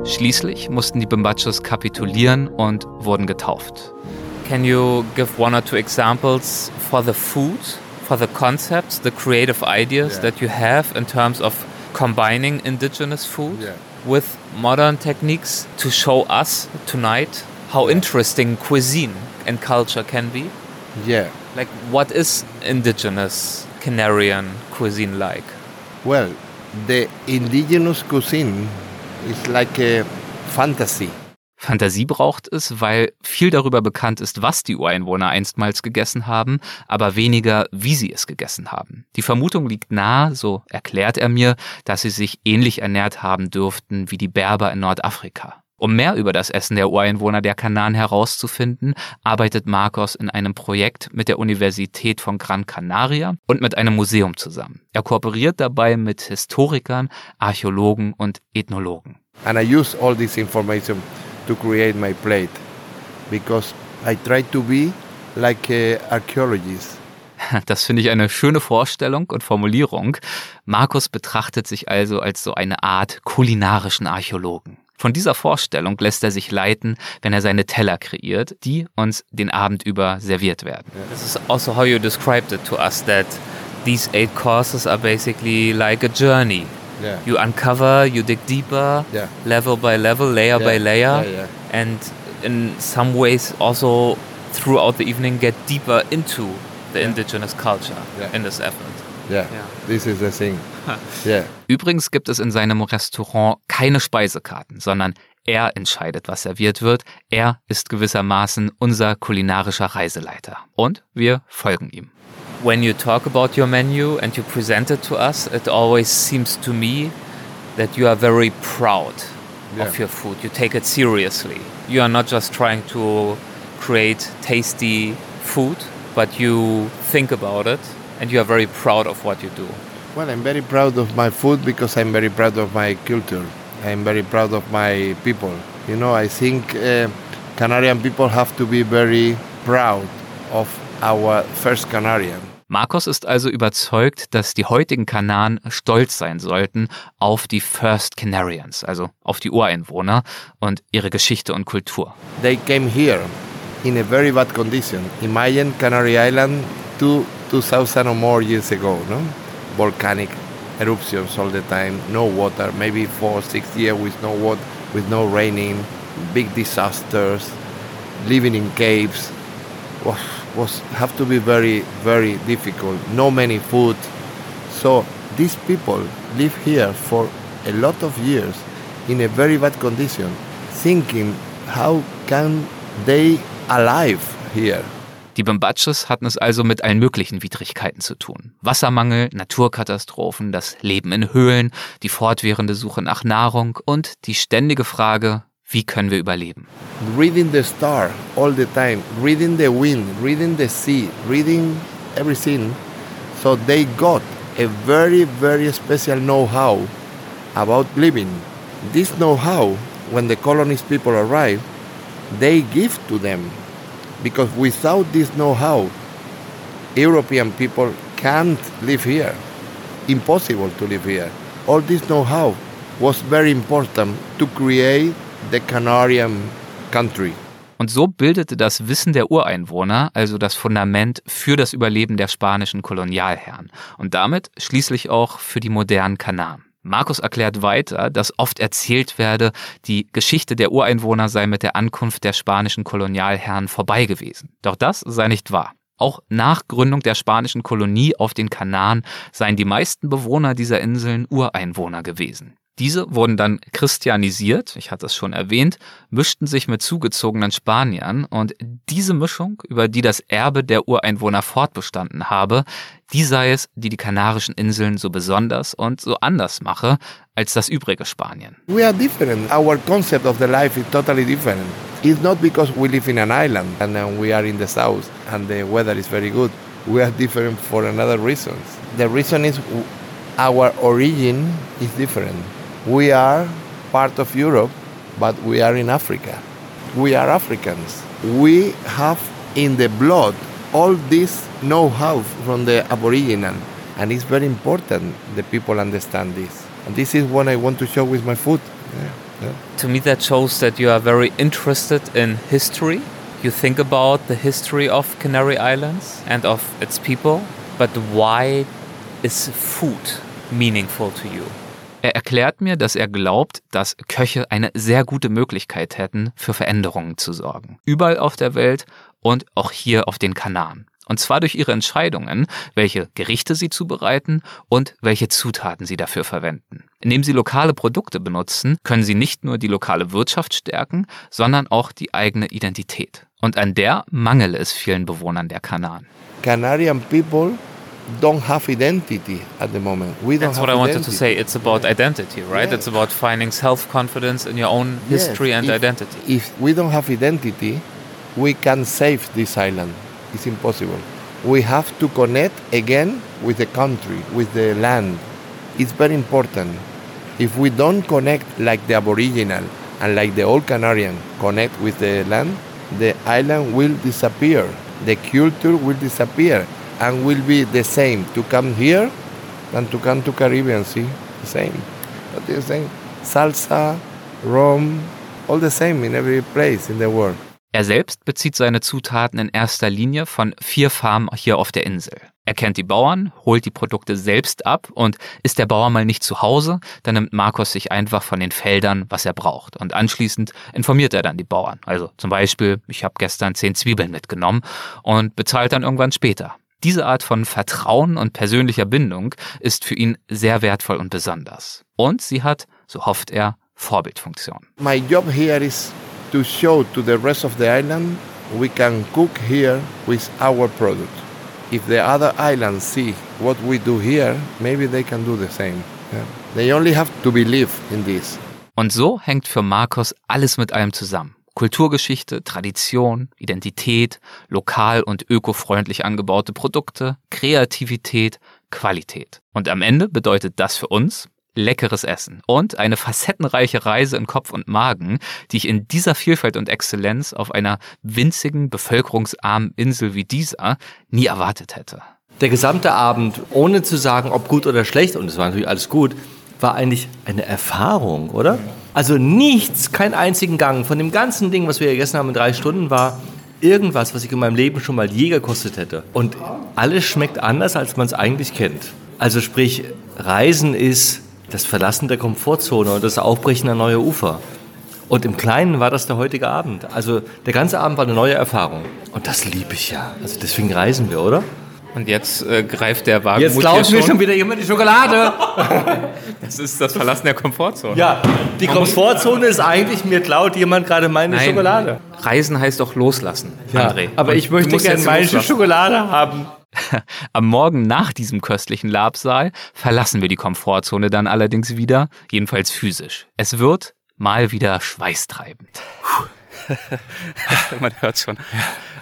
Schließlich mussten die Bimbaches kapitulieren und wurden getauft. Can you give one or two examples for the food, for the concepts, the creative ideas yeah. that you have in terms of combining indigenous food yeah. with modern techniques to show us tonight how interesting cuisine and culture can be? Yeah. Like, what is indigenous Canarian cuisine like? Well, the indigenous cuisine is like a fantasy. Fantasie braucht es, weil viel darüber bekannt ist, was die Ureinwohner einstmals gegessen haben, aber weniger, wie sie es gegessen haben. Die Vermutung liegt nahe, so erklärt er mir, dass sie sich ähnlich ernährt haben dürften wie die Berber in Nordafrika. Um mehr über das Essen der Ureinwohner der Kanaren herauszufinden, arbeitet Marcos in einem Projekt mit der Universität von Gran Canaria und mit einem Museum zusammen. Er kooperiert dabei mit Historikern, Archäologen und Ethnologen. And I use all this information to create my plate because I try to be like an archaeologist. *laughs* Das finde ich eine schöne Vorstellung und Formulierung. Markus betrachtet sich also als so eine Art kulinarischen Archäologen. Von dieser Vorstellung lässt er sich leiten, wenn er seine Teller kreiert, die uns den Abend über serviert werden. This is also how you described it to us that these eight courses are basically like a journey. Yeah. You uncover, you dig deeper, Yeah. level by level, layer Yeah, by layer, yeah, yeah. and in some ways also throughout the evening get deeper into the Yeah. indigenous culture Yeah. in this effort. Yeah. Yeah. This is the thing. Yeah. Übrigens gibt es in seinem Restaurant keine Speisekarten, sondern er entscheidet, was serviert wird. Er ist gewissermaßen unser kulinarischer Reiseleiter. Und wir folgen ihm. When you talk about your menu and you present it to us, it always seems to me that you are very proud Yeah. of your food. You take it seriously. You are not just trying to create tasty food, but you think about it and you are very proud of what you do. Well, I'm very proud of my food because I'm very proud of my culture. I'm very proud of my people. You know, I think uh, Canarian people have to be very proud of our first Canarian. Marcos ist also überzeugt, dass die heutigen Kanaren stolz sein sollten auf die First Canarians, also auf die Ureinwohner und ihre Geschichte und Kultur. They came here in a very bad condition. Imagine Canary Island two, 2000 or more years ago, no? Volcanic eruptions all the time, no water, maybe four, six years with no water, with no raining, big disasters, living in caves. Was, was have to be very, very difficult. No many food. So these people live here for a lot of years in a very bad condition, thinking how can they alive here? Die Bambaches hatten es also mit allen möglichen Widrigkeiten zu tun. Wassermangel, Naturkatastrophen, das Leben in Höhlen, die fortwährende Suche nach Nahrung und die ständige Frage, wie können wir überleben? reading the star all the time, reading the wind, reading the sea, reading everything. So they got a very, very special know-how about living. This know-how, when the colonist people arrive, they give to them. Because without this know-how, European people can't live here. Impossible to live here. All this know-how was very important to create the Canarian country. Und so bildete das Wissen der Ureinwohner also das Fundament für das Überleben der spanischen Kolonialherren und damit schließlich auch für die modernen Kanaren. Markus erklärt weiter, dass oft erzählt werde, die Geschichte der Ureinwohner sei mit der Ankunft der spanischen Kolonialherren vorbei gewesen. Doch das sei nicht wahr. Auch nach Gründung der spanischen Kolonie auf den Kanaren seien die meisten Bewohner dieser Inseln Ureinwohner gewesen. Diese wurden dann christianisiert, ich hatte es schon erwähnt, mischten sich mit zugezogenen Spaniern und diese Mischung, über die das Erbe der Ureinwohner fortbestanden habe, die sei es, die die Kanarischen Inseln so besonders und so anders mache als das übrige Spanien. We are different. Our concept of the life is totally different. It's not because we live in an island and then we are in the south and the weather is very good. We are different for another reasons. The reason is our origin is different. We are part of Europe, but we are in Africa. We are Africans. We have in the blood all this know-how from the Aboriginal, and it's very important the people understand this. And this is what I want to show with my food. Yeah, yeah. To me, that shows that you are very interested in history. You think about the history of Canary Islands and of its people, but why is food meaningful to you? Er erklärt mir, dass er glaubt, dass Köche eine sehr gute Möglichkeit hätten, für Veränderungen zu sorgen. Überall auf der Welt und auch hier auf den Kanaren. Und zwar durch ihre Entscheidungen, welche Gerichte sie zubereiten und welche Zutaten sie dafür verwenden. Indem sie lokale Produkte benutzen, können sie nicht nur die lokale Wirtschaft stärken, sondern auch die eigene Identität. Und an der mangele es vielen Bewohnern der Kanaren. Canarian people don't have identity at the moment. We don't That's have what I wanted to say. It's about identity, right? Yeah. It's about finding self-confidence in your own Yes, history and if- identity. If we don't have identity, we can save this island. It's impossible. We have to connect again with the country, with the land. It's very important. If we don't connect like the Aboriginal and like the old Canarian connect with the land, the island will disappear. The culture will disappear and will be the same to come here than to come to Caribbean Sea. The same. But the same. Salsa, rum, all the same in every place in the world. Er selbst bezieht seine Zutaten in erster Linie von vier Farmen hier auf der Insel. Er kennt die Bauern, holt die Produkte selbst ab und ist der Bauer mal nicht zu Hause, dann nimmt Markus sich einfach von den Feldern, was er braucht. Und anschließend informiert er dann die Bauern. Also zum Beispiel, ich habe gestern zehn Zwiebeln mitgenommen und bezahlt dann irgendwann später. Diese Art von Vertrauen und persönlicher Bindung ist für ihn sehr wertvoll und besonders. Und sie hat, so hofft er, Vorbildfunktion. My job here is to show to the rest of the island we can cook here with our product. If the other islands see what we do here, maybe they can do the same. Yeah. They only have to believe in this. Und so hängt für Markus alles mit allem zusammen. Kulturgeschichte, Tradition, Identität, lokal und ökofreundlich angebaute Produkte, Kreativität, Qualität. Und am Ende bedeutet das für uns leckeres Essen und eine facettenreiche Reise in Kopf und Magen, die ich in dieser Vielfalt und Exzellenz auf einer winzigen, bevölkerungsarmen Insel wie dieser nie erwartet hätte. Der gesamte Abend, ohne zu sagen, ob gut oder schlecht, und es war natürlich alles gut, war eigentlich eine Erfahrung, oder? Also nichts, keinen einzigen Gang von dem ganzen Ding, was wir gegessen haben in drei Stunden, war irgendwas, was ich in meinem Leben schon mal je gekostet hätte. Und alles schmeckt anders, als man es eigentlich kennt. Also sprich, Reisen ist das Verlassen der Komfortzone und das Aufbrechen an neue Ufer. Und im Kleinen war das der heutige Abend. Also der ganze Abend war eine neue Erfahrung. Und das liebe ich ja. Also deswegen reisen wir, oder? Und jetzt äh, greift der Wagen. Jetzt klaut mir schon wieder jemand die Schokolade. *laughs* das ist das Verlassen der Komfortzone. Ja, die Komfortzone ist eigentlich, mir klaut jemand gerade meine Nein, Schokolade. Reisen heißt doch loslassen, ja, André. Aber Und ich möchte gerne meine loslassen. Schokolade haben. *laughs* Am Morgen nach diesem köstlichen Labsaal verlassen wir die Komfortzone dann allerdings wieder, jedenfalls physisch. Es wird mal wieder schweißtreibend. *laughs* Man hört schon.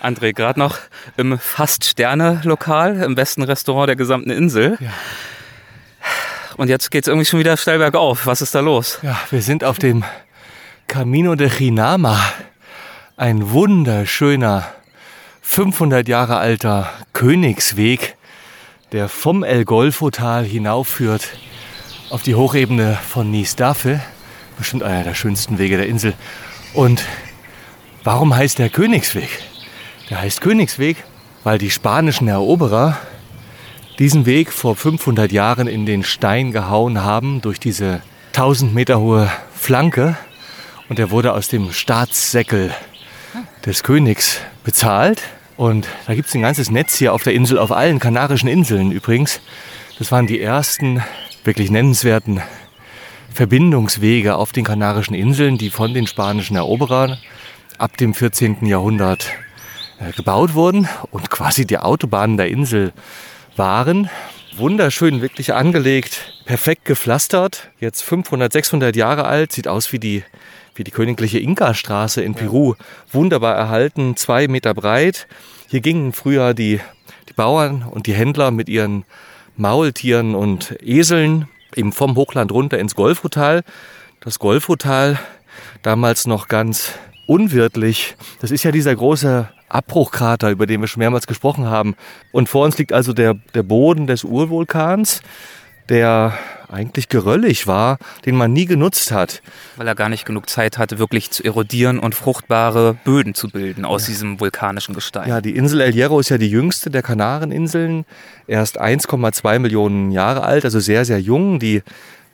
André, gerade noch im Fast-Sterne-Lokal, im besten Restaurant der gesamten Insel. Ja. Und jetzt geht es irgendwie schon wieder steil bergauf. Was ist da los? Ja, wir sind auf dem Camino de Chinama. Ein wunderschöner, 500 Jahre alter Königsweg, der vom El Golfo-Tal hinaufführt auf die Hochebene von Nisdafe. Bestimmt einer der schönsten Wege der Insel. Und Warum heißt der Königsweg? Der heißt Königsweg, weil die spanischen Eroberer diesen Weg vor 500 Jahren in den Stein gehauen haben durch diese 1000 Meter hohe Flanke und er wurde aus dem Staatssäckel des Königs bezahlt. Und da gibt es ein ganzes Netz hier auf der Insel, auf allen Kanarischen Inseln übrigens. Das waren die ersten wirklich nennenswerten Verbindungswege auf den Kanarischen Inseln, die von den spanischen Eroberern ab dem 14. Jahrhundert äh, gebaut wurden und quasi die Autobahnen der Insel waren. Wunderschön, wirklich angelegt, perfekt gepflastert. Jetzt 500, 600 Jahre alt, sieht aus wie die, wie die königliche Inka-Straße in Peru. Wunderbar erhalten, zwei Meter breit. Hier gingen früher die, die Bauern und die Händler mit ihren Maultieren und Eseln eben vom Hochland runter ins Golfhotal. Das Golfhotal, damals noch ganz unwirtlich. Das ist ja dieser große Abbruchkrater, über den wir schon mehrmals gesprochen haben. Und vor uns liegt also der, der Boden des Urvulkans, der eigentlich geröllig war, den man nie genutzt hat. Weil er gar nicht genug Zeit hatte, wirklich zu erodieren und fruchtbare Böden zu bilden aus ja. diesem vulkanischen Gestein. Ja, die Insel El Hierro ist ja die jüngste der Kanareninseln. Erst 1,2 Millionen Jahre alt, also sehr, sehr jung. Die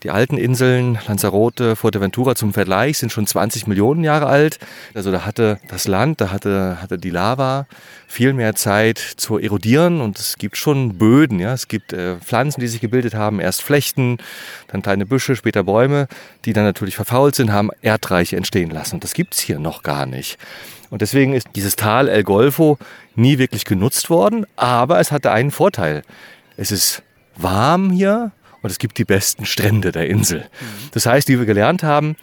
die alten Inseln, Lanzarote, Fuerteventura zum Vergleich, sind schon 20 Millionen Jahre alt. Also da hatte das Land, da hatte, hatte die Lava viel mehr Zeit zu erodieren und es gibt schon Böden. Ja? Es gibt äh, Pflanzen, die sich gebildet haben, erst Flechten, dann kleine Büsche, später Bäume, die dann natürlich verfault sind, haben Erdreiche entstehen lassen. Und das gibt's hier noch gar nicht. Und deswegen ist dieses Tal El Golfo nie wirklich genutzt worden, aber es hatte einen Vorteil. Es ist warm hier, und es gibt die besten Strände der Insel. Das heißt, wie wir gelernt haben,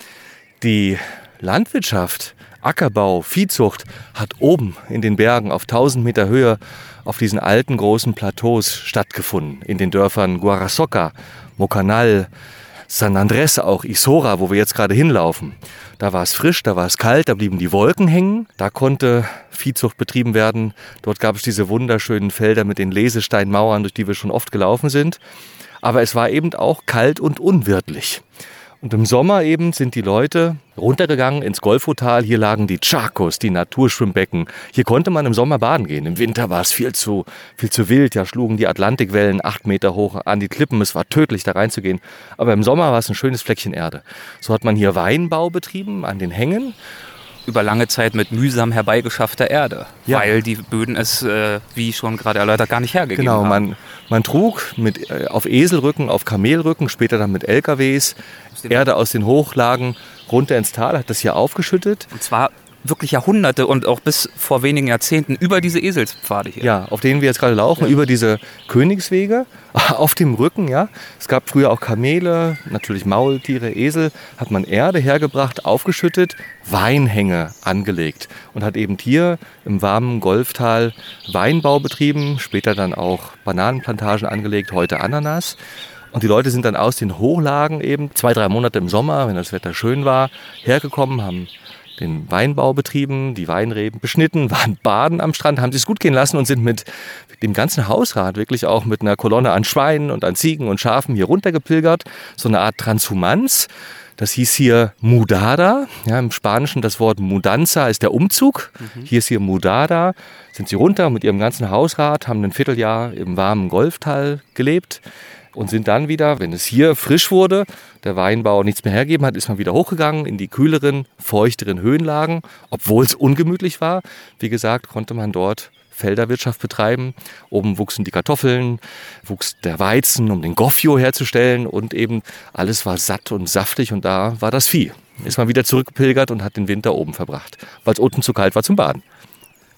die Landwirtschaft, Ackerbau, Viehzucht hat oben in den Bergen auf 1000 Meter Höhe auf diesen alten großen Plateaus stattgefunden. In den Dörfern Guarasoca, Mocanal, San Andres auch, Isora, wo wir jetzt gerade hinlaufen. Da war es frisch, da war es kalt, da blieben die Wolken hängen. Da konnte Viehzucht betrieben werden. Dort gab es diese wunderschönen Felder mit den Lesesteinmauern, durch die wir schon oft gelaufen sind aber es war eben auch kalt und unwirtlich. Und im Sommer eben sind die Leute runtergegangen ins Golfotal. Hier lagen die Chacos, die Naturschwimmbecken. Hier konnte man im Sommer baden gehen. Im Winter war es viel zu, viel zu wild. Ja, schlugen die Atlantikwellen acht Meter hoch an die Klippen. Es war tödlich, da reinzugehen. Aber im Sommer war es ein schönes Fleckchen Erde. So hat man hier Weinbau betrieben an den Hängen über lange Zeit mit mühsam herbeigeschaffter Erde, Ja. weil die Böden es, äh, wie schon gerade erläutert, gar nicht hergegeben Genau, haben. man, man trug mit, äh, auf Eselrücken, auf Kamelrücken, später dann mit LKWs, Erde aus den Hochlagen runter ins Tal, hat das hier aufgeschüttet. Und zwar wirklich Jahrhunderte und auch bis vor wenigen Jahrzehnten über diese Eselspfade hier. Ja, auf denen wir jetzt gerade laufen, über diese Königswege, *laughs* auf dem Rücken, ja. Es gab früher auch Kamele, natürlich Maultiere, Esel, hat man Erde hergebracht, aufgeschüttet, Weinhänge angelegt und hat eben hier im warmen Golftal Weinbau betrieben, später dann auch Bananenplantagen angelegt, heute Ananas. Und die Leute sind dann aus den Hochlagen eben zwei, drei Monate im Sommer, wenn das Wetter schön war, hergekommen, haben den Weinbau betrieben, die Weinreben beschnitten, *laughs* waren baden am Strand, haben sich gut gehen lassen und sind mit dem ganzen Hausrat wirklich auch mit einer Kolonne an Schweinen und an Ziegen und Schafen hier runtergepilgert. So eine Art Transhumanz. Das hieß hier Mudada. Ja, Im Spanischen das Wort Mudanza ist der Umzug. Hier ist hier Mudada. Sind sie runter mit ihrem ganzen Hausrat, haben ein Vierteljahr im warmen Golftal gelebt und sind dann wieder, wenn es hier frisch wurde, der Weinbau nichts mehr hergeben hat, ist man wieder hochgegangen in die kühleren, feuchteren Höhenlagen, obwohl es ungemütlich war. Wie gesagt, konnte man dort Felderwirtschaft betreiben. Oben wuchsen die Kartoffeln, wuchs der Weizen, um den Goffio herzustellen und eben alles war satt und saftig und da war das Vieh. Ist man wieder zurückgepilgert und hat den Winter oben verbracht, weil es unten zu kalt war zum Baden.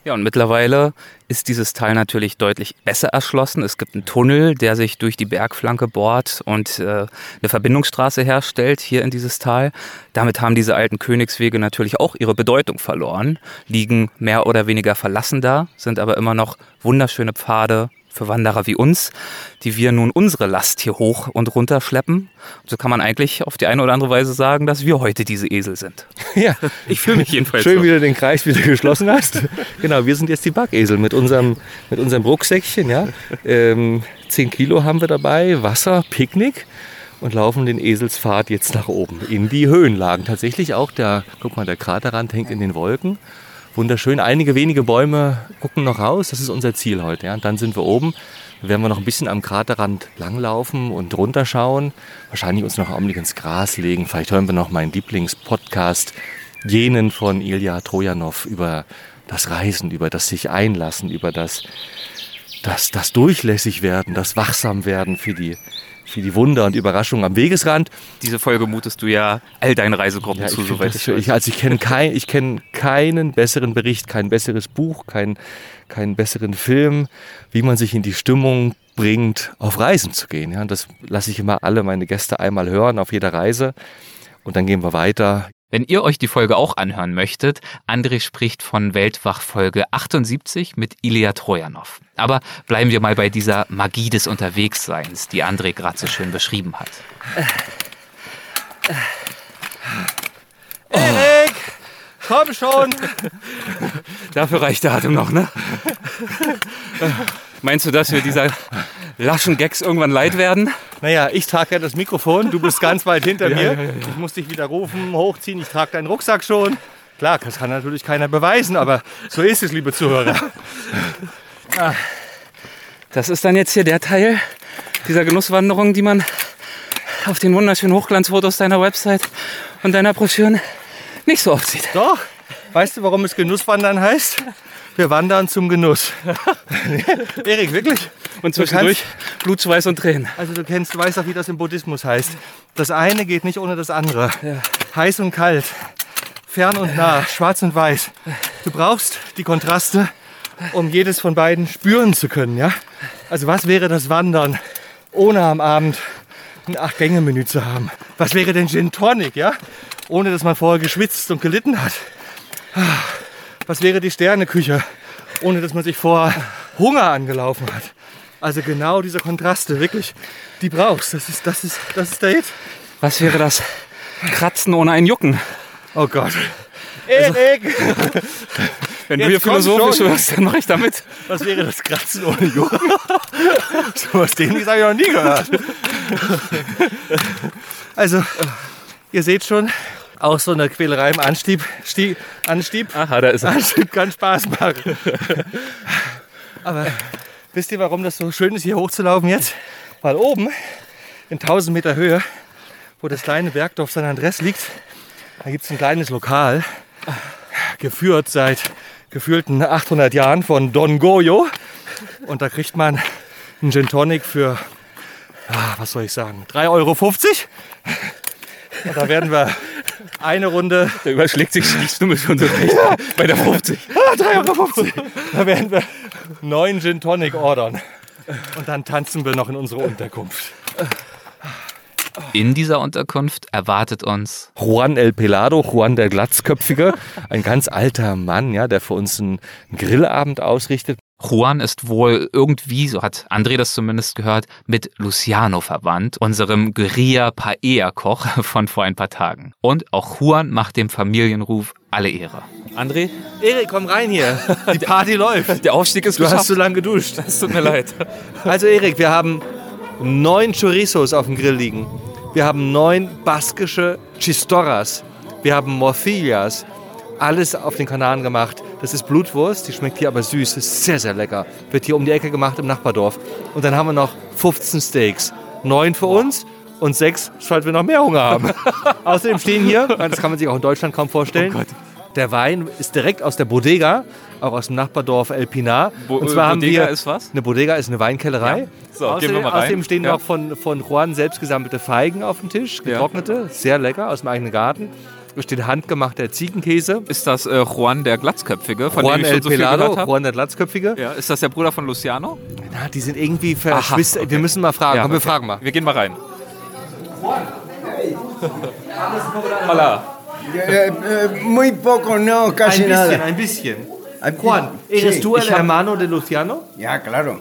Ja, und mittlerweile ist dieses Teil natürlich deutlich besser erschlossen. Es gibt einen Tunnel, der sich durch die Bergflanke bohrt und äh, eine Verbindungsstraße herstellt hier in dieses Tal. Damit haben diese alten Königswege natürlich auch ihre Bedeutung verloren, liegen mehr oder weniger verlassen da, sind aber immer noch wunderschöne Pfade für Wanderer wie uns, die wir nun unsere Last hier hoch und runter schleppen. So kann man eigentlich auf die eine oder andere Weise sagen, dass wir heute diese Esel sind. *laughs* Ja, Ich fühle mich jedenfalls Schön, so. wie du den Kreis wieder geschlossen hast. genau, wir sind jetzt die Backesel mit unserem, mit unserem Rucksäckchen. Ja? Ähm, 10 Kilo haben wir dabei, Wasser, Picknick und laufen den Eselspfad jetzt nach oben in die Höhenlagen. Tatsächlich auch der, guck mal, der Kraterrand hängt in den Wolken. Wunderschön. Einige wenige Bäume gucken noch raus. Das ist unser Ziel heute. Ja? Und dann sind wir oben. Dann werden wir noch ein bisschen am Kraterrand langlaufen und runterschauen. Wahrscheinlich uns noch einen Augenblick ins Gras legen. Vielleicht hören wir noch meinen Lieblingspodcast, jenen von Ilya Trojanov, über das Reisen, über das sich einlassen, über das, das, das durchlässig werden, das wachsam werden für die, für die Wunder und Überraschungen am Wegesrand. Diese Folge mutest du ja all deinen Reisegruppen Ja, zu, ich, soweit ich ich, also ich kenne kein, ich kenn keinen besseren Bericht, kein besseres Buch, kein, keinen besseren Film, wie man sich in die Stimmung bringt, auf Reisen zu gehen. Ja, und das lasse ich immer alle meine Gäste einmal hören auf jeder Reise. Und dann gehen wir weiter. Wenn ihr euch die Folge auch anhören möchtet, André spricht von Weltwach Folge 78 mit Ilya Trojanov. Aber bleiben wir mal bei dieser Magie des Unterwegsseins, die André gerade so schön beschrieben hat. Erik, komm schon! *laughs* Dafür reicht der Atem noch, ne? *laughs* Meinst du, dass wir dieser laschen Gags irgendwann leid werden? Naja, ich trage ja das Mikrofon, du bist ganz weit hinter *laughs* mir. Ich muss dich wieder rufen, hochziehen, ich trage deinen Rucksack schon. Klar, das kann natürlich keiner beweisen, aber so ist es, liebe Zuhörer. Das ist dann jetzt hier der Teil dieser Genusswanderung, die man auf den wunderschönen Hochglanzfotos deiner Website und deiner Broschüren nicht so oft sieht. Doch, weißt du, warum es Genusswandern heißt? Wir wandern zum Genuss. *laughs* Erik, wirklich? Und Du zwischendurch Blut, Schweiß und Tränen. Also du kennst, du weißt auch, wie das im Buddhismus heißt. Das eine geht nicht ohne das andere. Heiß und kalt, fern und nah, schwarz und weiß. Du brauchst die Kontraste, um jedes von beiden spüren zu können. Ja? Also was wäre das Wandern, ohne am Abend ein Acht-Gänge-Menü zu haben? Was wäre denn Gin Tonic, ja? ohne dass man vorher geschwitzt und gelitten hat? Was wäre die Sterneküche, ohne dass man sich vorher Hunger angelaufen hat? Also genau diese Kontraste, wirklich, die brauchst. Das ist, das ist, das ist der Hit. Was wäre das Kratzen ohne ein Jucken? Oh Gott. Erik, Wenn Jetzt du hier philosophisch wirst, dann mache ich damit. was wäre das Kratzen ohne Jucken? *laughs* so was dämliches habe ich noch nie gehört. Also, Ihr seht schon, auch so eine Quälerei im Anstieb, Stieb, Anstieb, Aha, da ist er. Anstieb kann Spaß machen. *laughs* Aber wisst ihr, warum das so schön ist, hier hochzulaufen jetzt? Weil oben, in 1000 Meter Höhe, wo das kleine Bergdorf San Andres liegt, da gibt es ein kleines Lokal, geführt seit gefühlten 800 Jahren von Don Goyo. Und da kriegt man einen Gin Tonic für, ah, was soll ich sagen, 3,50 Euro. Und da werden wir eine Runde Da überschlägt sich die Stimme schon so recht. Bei der 50. Ah, 3,50 Euro. Da werden wir neun Gin Tonic ordern. Und dann tanzen wir noch in unsere Unterkunft. In dieser Unterkunft erwartet uns Juan El Pelado, Juan der Glatzköpfige, ein ganz alter Mann, ja, der für uns einen Grillabend ausrichtet. Juan ist wohl irgendwie, so hat André das zumindest gehört, mit Luciano verwandt, unserem Guerilla Paella-Koch *laughs* von vor ein paar Tagen. Und auch Juan macht dem Familienruf alle Ehre. André, Erik, komm rein hier. Die Party läuft. der Aufstieg ist Du hast zu lange geduscht. Es tut mir leid. Also Erik, wir haben neun Chorizos auf dem Grill liegen. Wir haben neun baskische Chistorras. Wir haben Morcillas. Alles auf den Kanaren gemacht. Das ist Blutwurst, die schmeckt hier aber süß, ist sehr, sehr lecker. Wird hier um die Ecke gemacht im Nachbardorf. Und dann haben wir noch 15 Steaks. Neun für uns und sechs, falls wir noch mehr Hunger haben. *laughs* Außerdem stehen hier, *laughs* das kann man sich auch in Deutschland kaum vorstellen, der Wein ist direkt aus der Bodega, auch aus dem Nachbardorf El Pinar. Bo- und zwar haben Bodega wir ist was? Eine Bodega ist eine Weinkellerei. So, außerdem, gehen wir mal rein. außerdem stehen Ja. noch von, von Juan selbst gesammelte Feigen auf dem Tisch, getrocknete, sehr lecker, aus dem eigenen Garten. Da steht handgemachter Ziegenkäse. Ist das äh, Juan der Glatzköpfige, von Juan dem ich El schon so viel Pelado, habe? Juan der Glatzköpfige. Ja, ist das der Bruder von Luciano? Na, die sind irgendwie verschwistert. Wir müssen mal fragen. Komm, wir okay. fragen mal. Wir gehen mal rein. Hola. Eh, eh, muy poco, no, casi ein bisschen, nada. ein bisschen. Ein Juan, bisschen. eres Sí, du el ich hab- hermano de Luciano? Ja, claro.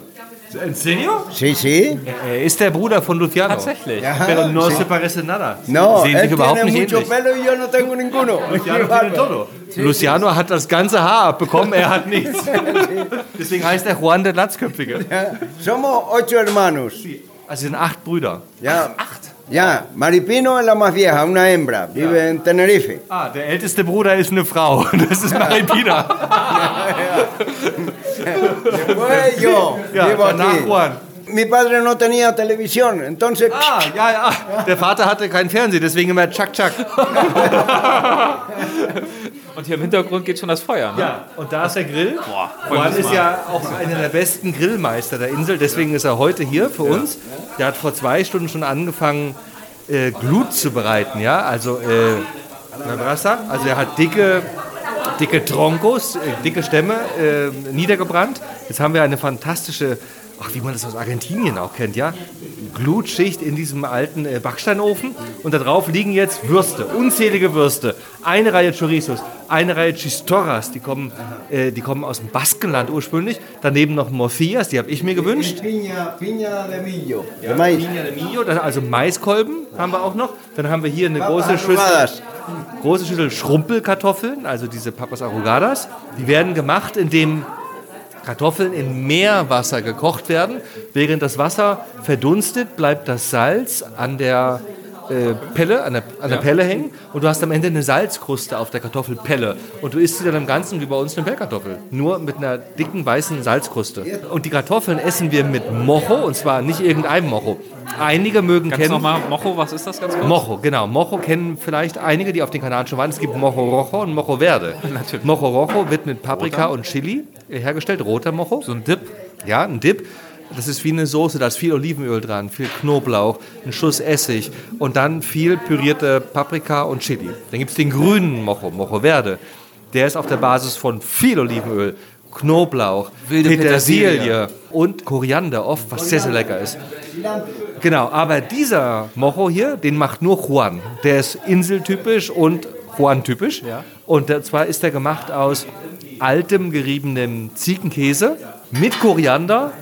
¿En serio? Sí, sí. Er ist der Bruder von Luciano. Tatsächlich. Ajá, Pero no sí. se parece nada. No, Sehen él sich überhaupt tiene nicht mucho ähnlich. pelo y yo no tengo ninguno. Luciano tiene todo. Luciano hat das ganze Haar abbekommen, er hat nichts. *laughs* Deswegen heißt er Juan der Glatzköpfige. Ja, Somos ocho hermanos. Also sind acht Brüder. Ya, ya, Maripino es la más vieja, una hembra, vive en Tenerife. Ah, der älteste Bruder ist eine Frau. *laughs* Das ist Maripina. *laughs* Después yo, Ja, vivo aquí. Juan. Mi padre no tenía televisión, entonces Ah, ja, ja. Der Vater hatte keinen Fernseher, deswegen immer Chuck Chuck. *laughs* Und hier im Hintergrund geht schon das Feuer, ne? Ja, und da ist der Grill. wollen Juan ist ja auch einer der besten Grillmeister der Insel, deswegen ist er heute hier für uns. Der hat vor zwei Stunden schon angefangen, äh, Glut zu bereiten, ja, also äh, also er hat dicke, dicke Troncos, äh, dicke Stämme äh, niedergebrannt. Jetzt haben wir eine fantastische, ach, wie man das aus Argentinien auch kennt, ja, Glutschicht in diesem alten äh, Backsteinofen und da drauf liegen jetzt Würste, unzählige Würste, eine Reihe Chorizos, eine Reihe Chistorras, die kommen, äh, die kommen aus dem Baskenland ursprünglich, daneben noch Morcillas, die habe ich mir gewünscht. piña, piña de millo, de maíz. Piña de Millo, also Maiskolben haben wir auch noch. Dann haben wir hier eine große Schüssel, große Schüssel Schrumpelkartoffeln, also diese Papas Arrugadas. Die werden gemacht, indem Kartoffeln in Meerwasser gekocht werden. Während das Wasser verdunstet, bleibt das Salz an der äh, Pelle, an der, an der Pelle hängen und du hast am Ende eine Salzkruste auf der Kartoffelpelle und du isst sie dann im Ganzen wie bei uns eine Pellkartoffel, nur mit einer dicken weißen Salzkruste. Und die Kartoffeln essen wir mit Mojo und zwar nicht irgendeinem Mojo. Einige mögen Ganz kennen nochmal, Mocho, was ist das ganz kurz? Mojo, genau. Mojo kennen vielleicht einige, die auf den Kanaren schon waren. Es gibt Mojo Rojo und Mojo Verde. *laughs* Mojo Rojo wird mit Paprika und Chili hergestellt, roter Mojo. So ein Dip. Ja, ein Dip. Das ist wie eine Soße, da ist viel Olivenöl dran, viel Knoblauch, ein Schuss Essig und dann viel pürierte Paprika und Chili. Dann gibt es den grünen Mojo, Mojo Verde. Der ist auf der Basis von viel Olivenöl, Knoblauch, Wilde Petersilie, Petersilie. und Koriander oft, was sehr, sehr lecker ist. Genau, aber dieser Mojo hier, den macht nur Juan. Der ist inseltypisch und Juan-typisch. Und zwar ist er gemacht aus altem geriebenem Ziegenkäse mit Koriander,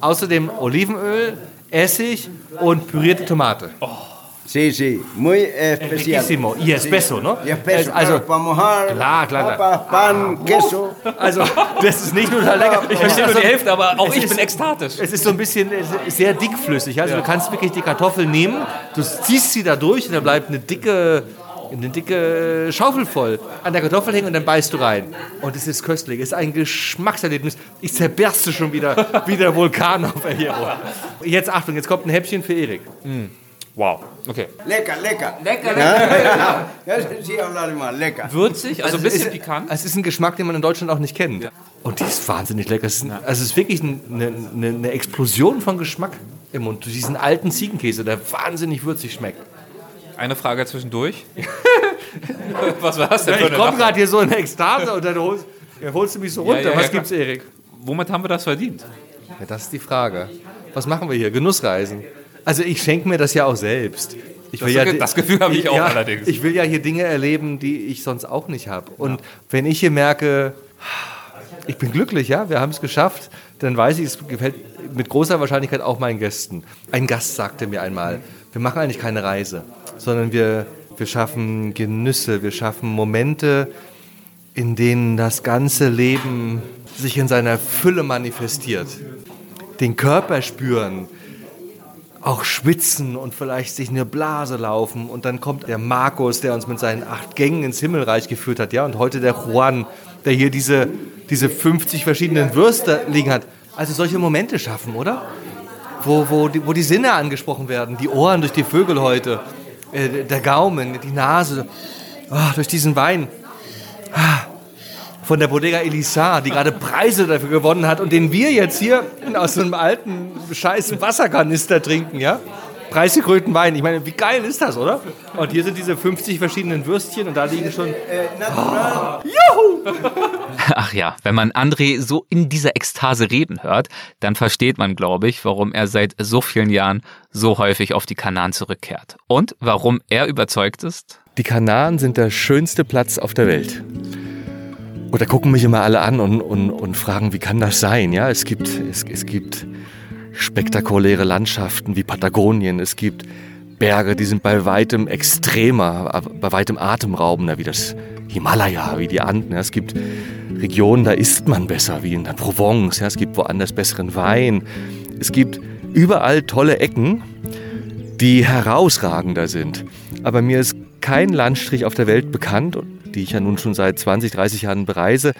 außerdem Olivenöl, Essig und pürierte Tomate. Sí, sí, muy especial. Riquísimo. Y espeso, ¿no? Y espeso, Es- also- para mojar, Klar, klar, klar. pan, queso. Also, das ist nicht nur lecker. Ich verstehe nur die Hälfte, aber auch Es ich ist- bin ekstatisch. Es ist so ein bisschen sehr dickflüssig. Also du kannst wirklich die Kartoffel nehmen, du ziehst sie da durch und da bleibt eine dicke, eine dicke Schaufel voll an der Kartoffel hängen und dann beißt du rein. Und es ist köstlich. Es ist ein Geschmackserlebnis. Ich zerberste schon wieder *laughs* wie der Vulkan auf Erhero. Jetzt Achtung, jetzt kommt ein Häppchen für Erik. Wow, okay. Lecker, lecker. Lecker, Ja, *laughs* ja, sí, hablar mal, lecker. Würzig, also ein bisschen ist, pikant. Es ist ein Geschmack, den man in Deutschland auch nicht kennt. Und die ist wahnsinnig lecker. Es ist, ein, also es ist wirklich ein- eine, eine, eine Explosion von Geschmack im Mund. Durch diesen alten Ziegenkäse, der wahnsinnig würzig schmeckt. Eine Frage zwischendurch. *laughs* Was war das denn Ja, ich komme gerade hier so in Ekstase und dann holst, ja, holst du mich so Ja, runter. ja, ja, Was gibt's, Erik? Womit haben wir das verdient? Ja, das ist die Frage. Was machen wir hier? Genussreisen. Also ich schenke mir das ja auch selbst. Ich Das Ge- das Gefühl habe ich auch ja, allerdings. Ich will ja hier Dinge erleben, die ich sonst auch nicht habe. Und wenn ich hier merke, ich bin glücklich, ja, wir haben es geschafft, dann weiß ich, es gefällt mit großer Wahrscheinlichkeit auch meinen Gästen. Ein Gast sagte mir einmal, wir machen eigentlich keine Reise, sondern wir, wir schaffen Genüsse, wir schaffen Momente, in denen das ganze Leben sich in seiner Fülle manifestiert. Den Körper spüren, auch schwitzen und vielleicht sich eine Blase laufen. Und dann kommt der Markus, der uns mit seinen acht Gängen ins Himmelreich geführt hat. Ja? Und heute der Juan, der hier diese, diese 50 verschiedenen Würste liegen hat. Also solche Momente schaffen, oder? Wo, wo, die, wo die Sinne angesprochen werden. Die Ohren durch die Vögel heute. Äh, der Gaumen, die Nase. Ah, durch diesen Wein. Ah, von der Bodega Elisar, die gerade Preise dafür gewonnen hat und den wir jetzt hier aus so einem alten scheiß Wasserkanister trinken, ja? Preisgekrönten Wein. Ich meine, wie geil ist das, oder? Und hier sind diese 50 verschiedenen Würstchen und da liegen schon. Ach ja, wenn man André so in dieser Ekstase reden hört, dann versteht man, glaube ich, warum er seit so vielen Jahren so häufig auf die Kanaren zurückkehrt. Und warum er überzeugt ist, Die Kanaren sind der schönste Platz auf der Welt. Und da gucken mich immer alle an und, und, und fragen, wie kann das sein? Ja, es gibt, es, es gibt spektakuläre Landschaften wie Patagonien. Es gibt Berge, die sind bei weitem extremer, bei weitem atemraubender, wie das Himalaya, wie die Anden. Es gibt Regionen, da isst man besser, wie in der Provence. Es gibt woanders besseren Wein. Es gibt überall tolle Ecken, die herausragender sind. Aber mir ist kein Landstrich auf der Welt bekannt, die ich ja nun schon seit 20, 30 Jahren bereise,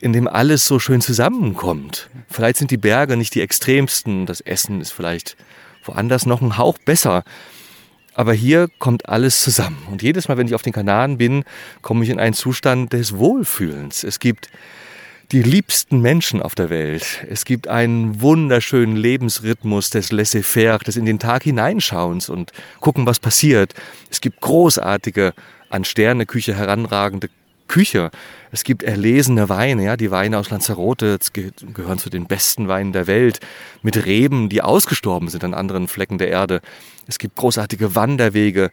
in dem alles so schön zusammenkommt. Vielleicht sind die Berge nicht die extremsten, das Essen ist vielleicht woanders noch ein Hauch besser. Aber hier kommt alles zusammen. Und jedes Mal, wenn ich auf den Kanaren bin, komme ich in einen Zustand des Wohlfühlens. Es gibt die liebsten Menschen auf der Welt. Es gibt einen wunderschönen Lebensrhythmus des Laissez-faire, des in den Tag hineinschauens und gucken, was passiert. Es gibt großartige, an Sterneküche heranragende Küche. Es gibt erlesene Weine, ja, die Weine aus Lanzarote ge gehören zu den besten Weinen der Welt, mit Reben, die ausgestorben sind an anderen Flecken der Erde. Es gibt großartige Wanderwege.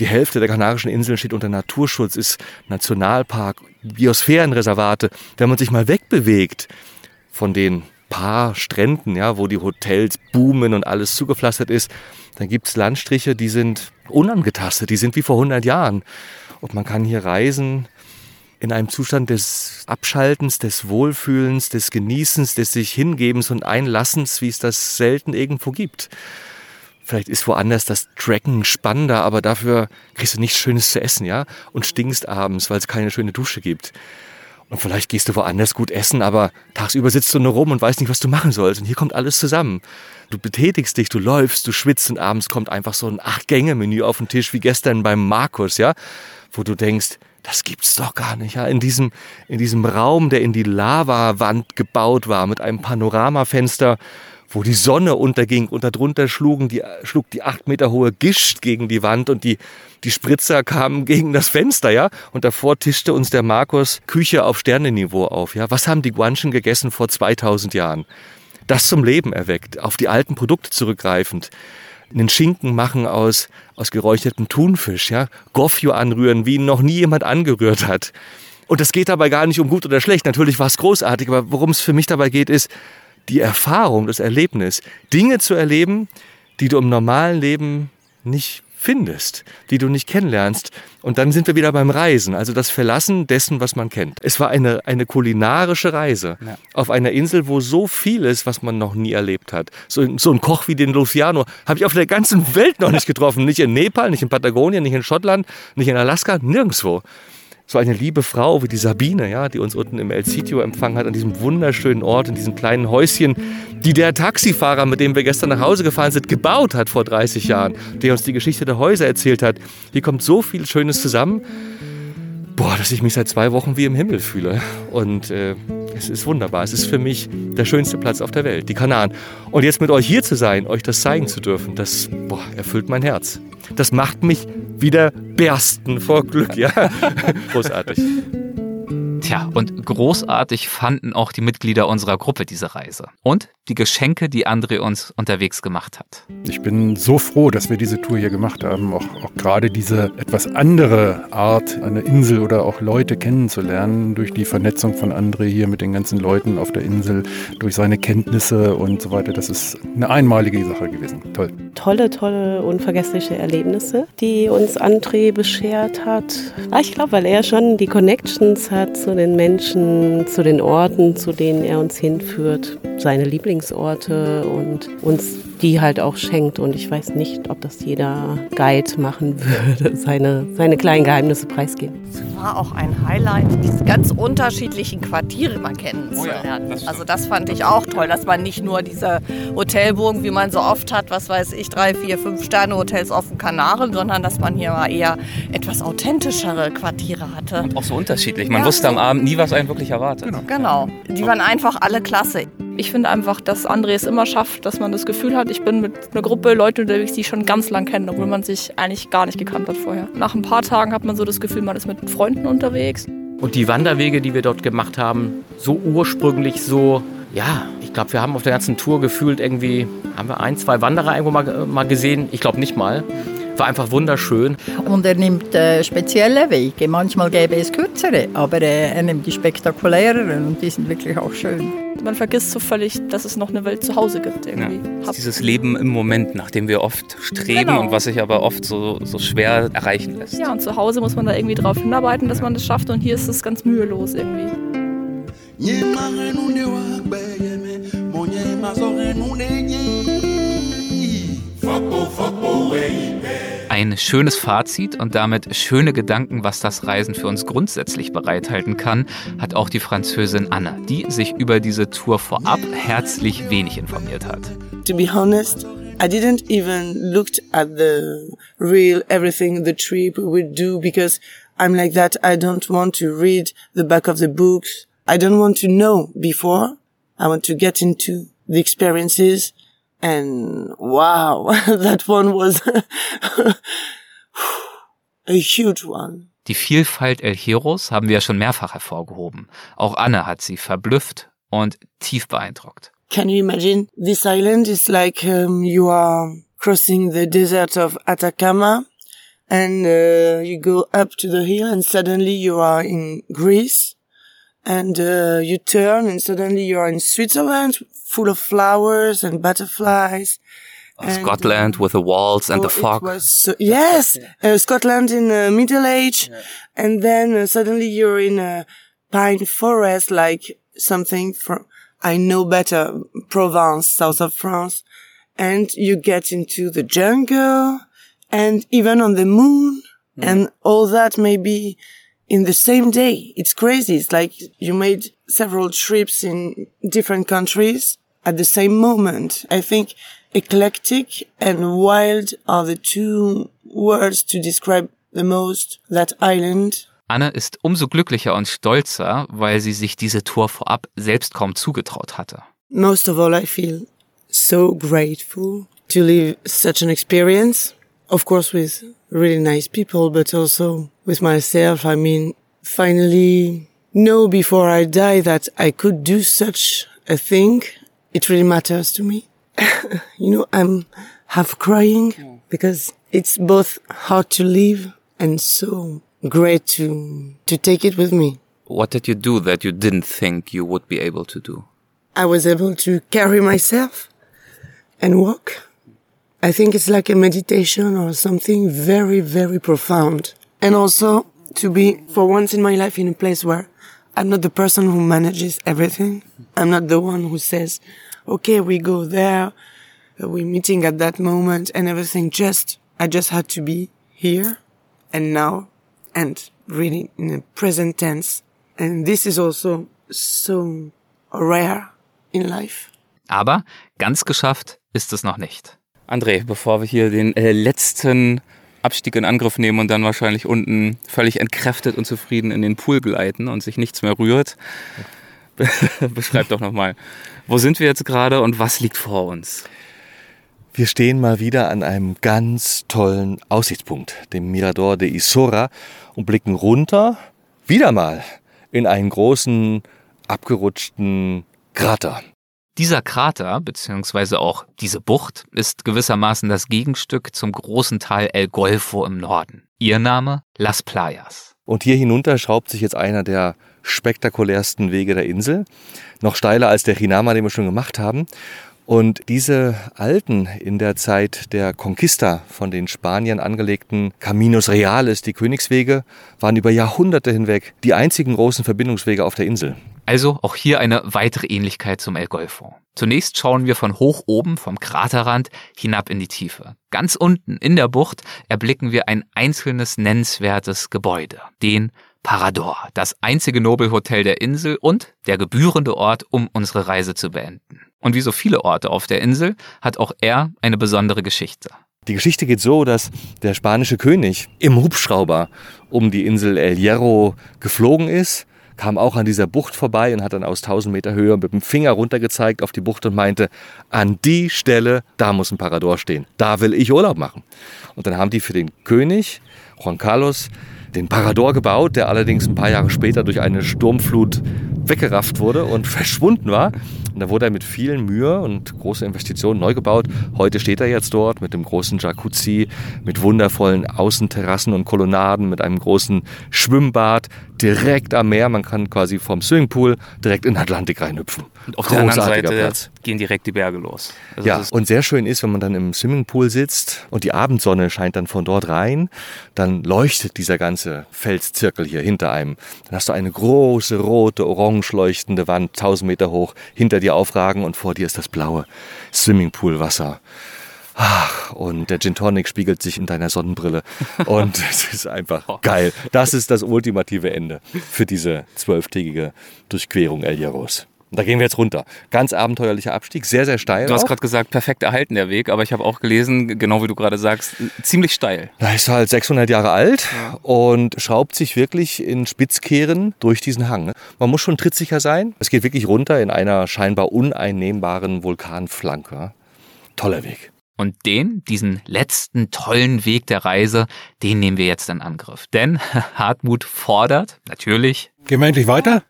Die Hälfte der Kanarischen Inseln steht unter Naturschutz, ist Nationalpark, Biosphärenreservate. Wenn man sich mal wegbewegt von den paar Stränden, ja, wo die Hotels boomen und alles zugepflastert ist, dann gibt es Landstriche, die sind unangetastet, die sind wie vor 100 Jahren. Und man kann hier reisen in einem Zustand des Abschaltens, des Wohlfühlens, des Genießens, des sich Hingebens und Einlassens, wie es das selten irgendwo gibt. Vielleicht ist woanders das Tracken spannender, aber dafür kriegst du nichts Schönes zu essen, ja? Und stinkst abends, weil es keine schöne Dusche gibt. Und vielleicht gehst du woanders gut essen, aber tagsüber sitzt du nur rum und weißt nicht, was du machen sollst. Und hier kommt alles zusammen. Du betätigst dich, du läufst, du schwitzt und abends kommt einfach so ein Acht-Gänge-Menü auf den Tisch, wie gestern beim Markus, ja? Wo du denkst, das gibt's doch gar nicht, ja? In diesem, in diesem Raum, der in die Lavawand gebaut war, mit einem Panoramafenster, wo die Sonne unterging und darunter schlugen die, schlug die acht Meter hohe Gischt gegen die Wand und die, die Spritzer kamen *laughs* gegen das Fenster, ja. Und davor tischte uns der Markus Küche auf Sternenniveau auf, ja. Was haben die Guanchen gegessen vor 2000 Jahren? Das zum Leben erweckt, auf die alten Produkte zurückgreifend. Einen Schinken machen aus, aus geräuchertem Thunfisch, ja. Goffio anrühren, wie ihn noch nie jemand angerührt hat. Und es geht dabei gar nicht um gut oder schlecht. Natürlich war es großartig, aber worum es für mich dabei geht, ist, die Erfahrung, das Erlebnis, Dinge zu erleben, die du im normalen Leben nicht findest, die du nicht kennenlernst. Und dann sind wir wieder beim Reisen, also das Verlassen dessen, was man kennt. Es war eine, eine kulinarische Reise ja. auf einer Insel, wo so viel ist, was man noch nie erlebt hat. So, so ein Koch wie den Luciano habe ich auf der ganzen Welt noch nicht getroffen. Nicht in Nepal, nicht in Patagonien, nicht in Schottland, nicht in Alaska, nirgendwo so eine liebe Frau wie die Sabine, ja, die uns unten im El Sitio empfangen hat, an diesem wunderschönen Ort, in diesem kleinen Häuschen, die der Taxifahrer, mit dem wir gestern nach Hause gefahren sind, gebaut hat vor 30 Jahren, der uns die Geschichte der Häuser erzählt hat. Hier kommt so viel Schönes zusammen boah, dass ich mich seit zwei Wochen wie im Himmel fühle. Und äh, es ist wunderbar. Es ist für mich der schönste Platz auf der Welt, die Kanaren. Und jetzt mit euch hier zu sein, euch das zeigen zu dürfen, das boah, erfüllt mein Herz. Das macht mich wieder bersten vor Glück, ja. *laughs* Großartig. Tja, und großartig fanden auch die Mitglieder unserer Gruppe diese Reise. Und die Geschenke, die André uns unterwegs gemacht hat. Ich bin so froh, dass wir diese Tour hier gemacht haben. Auch, auch gerade diese etwas andere Art, eine Insel oder auch Leute kennenzulernen, durch die Vernetzung von André hier mit den ganzen Leuten auf der Insel, durch seine Kenntnisse und so weiter. Das ist eine einmalige Sache gewesen. Toll. Tolle, tolle, unvergessliche Erlebnisse, die uns André beschert hat. Ah, ich glaube, weil er schon die Connections hat zu den Menschen, zu den Orten, zu denen er uns hinführt, seine Lieblingsorte und uns die halt auch schenkt. Und ich weiß nicht, ob das jeder Guide machen *laughs* würde, seine, seine kleinen Geheimnisse preisgeben. Es war auch ein Highlight, diese ganz unterschiedlichen Quartiere mal kennenzulernen. Oh ja, das also das fand ich auch toll, dass man nicht nur diese Hotelburgen, wie man so oft hat, was weiß ich, drei, vier, fünf Sterne Hotels auf den Kanaren, sondern dass man hier mal eher etwas authentischere Quartiere hatte. Und auch so unterschiedlich. Man ja, wusste am Abend nie, was einen wirklich erwartet. Genau. genau. Die waren einfach alle klasse. Ich finde einfach, dass André es immer schafft, dass man das Gefühl hat, ich bin mit einer Gruppe Leute unterwegs, die ich schon ganz lang kennen, obwohl man sich eigentlich gar nicht gekannt hat vorher. Nach ein paar Tagen hat man so das Gefühl, man ist mit Freunden unterwegs. Und die Wanderwege, die wir dort gemacht haben, so ursprünglich, so, ja, ich glaube, wir haben auf der ganzen Tour gefühlt irgendwie, haben wir ein, zwei Wanderer irgendwo mal, mal gesehen? Ich glaube nicht mal war einfach wunderschön. Und er nimmt äh, spezielle Wege. Manchmal gäbe es kürzere, aber äh, er nimmt die spektakuläreren und die sind wirklich auch schön. Man vergisst so völlig, dass es noch eine Welt zu Hause gibt. Irgendwie. Ja, dieses Leben im Moment, nach dem wir oft streben genau. und was sich aber oft so, so schwer erreichen lässt. Ja, und zu Hause muss man da irgendwie drauf hinarbeiten, dass man das schafft und hier ist es ganz mühelos irgendwie. Ein schönes Fazit und damit schöne Gedanken, was das Reisen für uns grundsätzlich bereithalten kann, hat auch die Französin Anna, die sich über diese Tour vorab herzlich wenig informiert hat. To be honest, I didn't even look at the real everything the trip would do because I'm like that. I don't want to read the back of the books. I don't want to know before. I want to get into the experiences And wow, *laughs* that one was a huge one. Die Vielfalt El Heros haben wir ja schon mehrfach hervorgehoben. Auch Anne hat sie verblüfft und tief beeindruckt. Can you imagine? This island is like um, you are crossing the desert of Atacama and uh, you go up to the hill and suddenly you are in Greece and uh, you turn and suddenly you are in Switzerland full of flowers and butterflies. And, Scotland with the walls and oh, the fog. So, yes, uh, Scotland in the Middle Age, yeah. and then uh, suddenly you're in a pine forest, like something from I know better, Provence, south of France, and you get into the jungle, and even on the moon, mm. and all that maybe in the same day. It's crazy. It's like you made several trips in different countries at the same moment. I think eclectic and wild are the two words to describe the most that island. Anne ist umso glücklicher und stolzer, weil sie sich diese Tour vorab selbst kaum zugetraut hatte. Most of all, I feel so grateful to live such an experience. Of course, with really nice people, but also with myself. I mean, finally know before I die that I could do such a thing it really matters to me. *laughs* you know, I'm half crying because it's both hard to live and so great to, to take it with me. What did you do that you didn't think you would be able to do? I was able to carry myself and walk I think it's like a meditation or something very, very profound. And also to be for once in my life in a place where I'm not the person who manages everything. I'm not the one who says, okay, we go there, we're meeting at that moment and everything. Just, I just had to be here and now and really in the present tense. And this is also so rare in life. Aber ganz geschafft ist es noch nicht. André, bevor wir hier den äh, letzten Abstieg in Angriff nehmen und dann wahrscheinlich unten völlig entkräftet und zufrieden in den Pool gleiten und sich nichts mehr rührt, *laughs* beschreib doch nochmal, wo sind wir jetzt gerade und was liegt vor uns? Wir stehen mal wieder an einem ganz tollen Aussichtspunkt, dem Mirador de Isora, und blicken runter, wieder mal, in einen großen, abgerutschten Krater. Dieser Krater, beziehungsweise auch diese Bucht, ist gewissermaßen das Gegenstück zum großen Tal El Golfo im Norden. Ihr Name Las Playas. Und hier hinunter schraubt sich jetzt einer der spektakulärsten Wege der Insel. Noch steiler als der Hinama, den wir schon gemacht haben. Und diese alten, in der Zeit der Conquista von den Spaniern angelegten Caminos Reales, die Königswege, waren über Jahrhunderte hinweg die einzigen großen Verbindungswege auf der Insel. Also auch hier eine weitere Ähnlichkeit zum El Golfo. Zunächst schauen wir von hoch oben vom Kraterrand hinab in die Tiefe. Ganz unten in der Bucht erblicken wir ein einzelnes nennenswertes Gebäude, den Parador, das einzige Nobelhotel der Insel und der gebührende Ort, um unsere Reise zu beenden. Und wie so viele Orte auf der Insel hat auch er eine besondere Geschichte. Die Geschichte geht so, dass der spanische König im Hubschrauber um die Insel El Hierro geflogen ist, kam auch an dieser Bucht vorbei und hat dann aus 1000 Meter Höhe mit dem Finger runtergezeigt auf die Bucht und meinte, an die Stelle, da muss ein Parador stehen. Da will ich Urlaub machen. Und dann haben die für den König, Juan Carlos, den Parador gebaut, der allerdings ein paar Jahre später durch eine Sturmflut weggerafft wurde und *laughs* verschwunden war. Und da wurde er mit vielen Mühe und großer Investitionen neu gebaut. Heute steht er jetzt dort mit dem großen Jacuzzi, mit wundervollen Außenterrassen und Kolonnaden, mit einem großen Schwimmbad direkt am Meer. Man kann quasi vom Swimmingpool direkt in den Atlantik reinhüpfen. Und auf der anderen Seite Platz. gehen direkt die Berge los. Also ja, und sehr schön ist, wenn man dann im Swimmingpool sitzt und die Abendsonne scheint dann von dort rein, dann leuchtet dieser ganze Felszirkel hier hinter einem. Dann hast du eine große, rote, orange leuchtende Wand, 1000 Meter hoch, hinter dir aufragen und vor dir ist das blaue Swimmingpoolwasser. Ach, und der Gin Tonic spiegelt sich in deiner Sonnenbrille. *laughs* Und es ist einfach geil. Das ist das ultimative Ende für diese zwölftägige Durchquerung El Hierros. Und da gehen wir jetzt runter. Ganz abenteuerlicher Abstieg, sehr, sehr steil. Du hast gerade gesagt, perfekt erhalten der Weg, aber ich habe auch gelesen, genau wie du gerade sagst, ziemlich steil. Da ist halt 600 Jahre alt ja. und schraubt sich wirklich in Spitzkehren durch diesen Hang. Ne? Man muss schon trittsicher sein. Es geht wirklich runter in einer scheinbar uneinnehmbaren Vulkanflanke. Toller Weg. Und den, diesen letzten tollen Weg der Reise, den nehmen wir jetzt in Angriff. Denn *laughs* Hartmut fordert, natürlich. Gehen wir endlich weiter?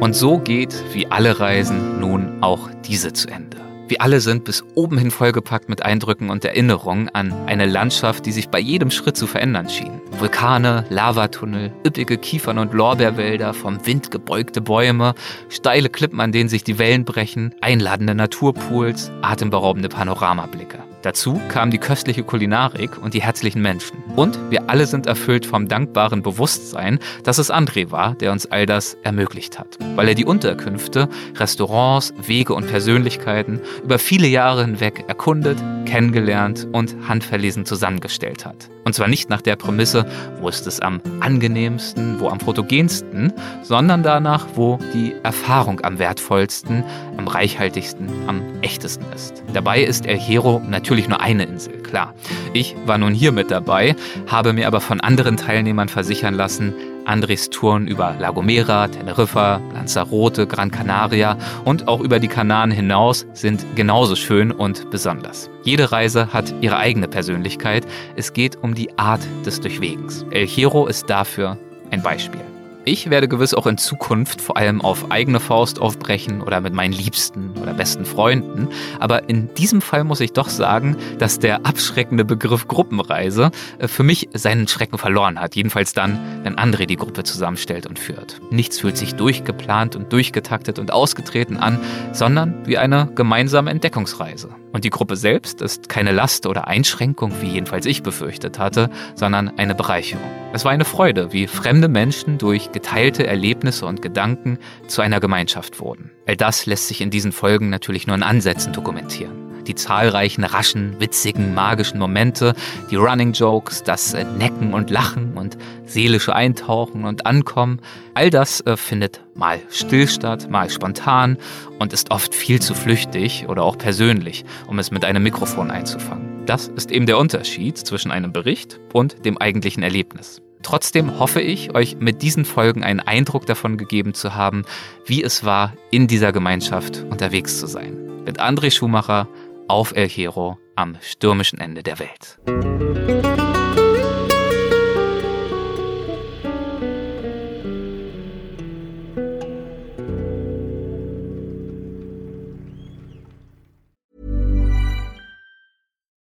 Und so geht, wie alle Reisen, nun auch diese zu Ende. Wir alle sind bis oben hin vollgepackt mit Eindrücken und Erinnerungen an eine Landschaft, die sich bei jedem Schritt zu verändern schien. Vulkane, Lavatunnel, üppige Kiefern- und Lorbeerwälder, vom Wind gebeugte Bäume, steile Klippen, an denen sich die Wellen brechen, einladende Naturpools, atemberaubende Panoramablicke. Dazu kam die köstliche Kulinarik und die herzlichen Menschen. Und wir alle sind erfüllt vom dankbaren Bewusstsein, dass es André war, der uns all das ermöglicht hat. Weil er die Unterkünfte, Restaurants, Wege und Persönlichkeiten über viele Jahre hinweg erkundet, kennengelernt und handverlesen zusammengestellt hat. Und zwar nicht nach der Prämisse, wo ist es am angenehmsten, wo am fotogensten, sondern danach, wo die Erfahrung am wertvollsten, am reichhaltigsten, am echtesten ist. Dabei ist El Hierro natürlich nur eine Insel, klar. Ich war nun hier mit dabei, habe mir aber von anderen Teilnehmern versichern lassen, Andres Touren über La Gomera, Teneriffa, Lanzarote, Gran Canaria und auch über die Kanaren hinaus sind genauso schön und besonders. Jede Reise hat ihre eigene Persönlichkeit. Es geht um die Art des Durchwegens. El Hierro ist dafür ein Beispiel. Ich werde gewiss auch in Zukunft vor allem auf eigene Faust aufbrechen oder mit meinen Liebsten oder besten Freunden. Aber in diesem Fall muss ich doch sagen, dass der abschreckende Begriff Gruppenreise äh, für mich seinen Schrecken verloren hat. Jedenfalls dann, wenn André die Gruppe zusammenstellt und führt. Nichts fühlt sich durchgeplant und durchgetaktet und ausgetreten an, sondern wie eine gemeinsame Entdeckungsreise. Und die Gruppe selbst ist keine Last oder Einschränkung, wie jedenfalls ich befürchtet hatte, sondern eine Bereicherung. Es war eine Freude, wie fremde Menschen durch geteilte Erlebnisse und Gedanken zu einer Gemeinschaft wurden. All das lässt sich in diesen Folgen natürlich nur in Ansätzen dokumentieren die zahlreichen raschen, witzigen, magischen Momente, die Running Jokes, das äh, Necken und Lachen und seelische Eintauchen und Ankommen, all das äh, findet mal still statt, mal spontan und ist oft viel zu flüchtig oder auch persönlich, um es mit einem Mikrofon einzufangen. Das ist eben der Unterschied zwischen einem Bericht und dem eigentlichen Erlebnis. Trotzdem hoffe ich, euch mit diesen Folgen einen Eindruck davon gegeben zu haben, wie es war, in dieser Gemeinschaft unterwegs zu sein. Mit André Schumacher auf El Hierro am stürmischen Ende der Welt.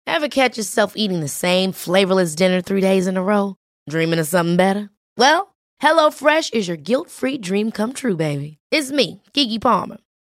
Ever catch yourself eating the same flavorless dinner three days in a row? Dreaming of something better? Well, HelloFresh is your guilt-free dream come true, baby. It's me, Kiki Palmer.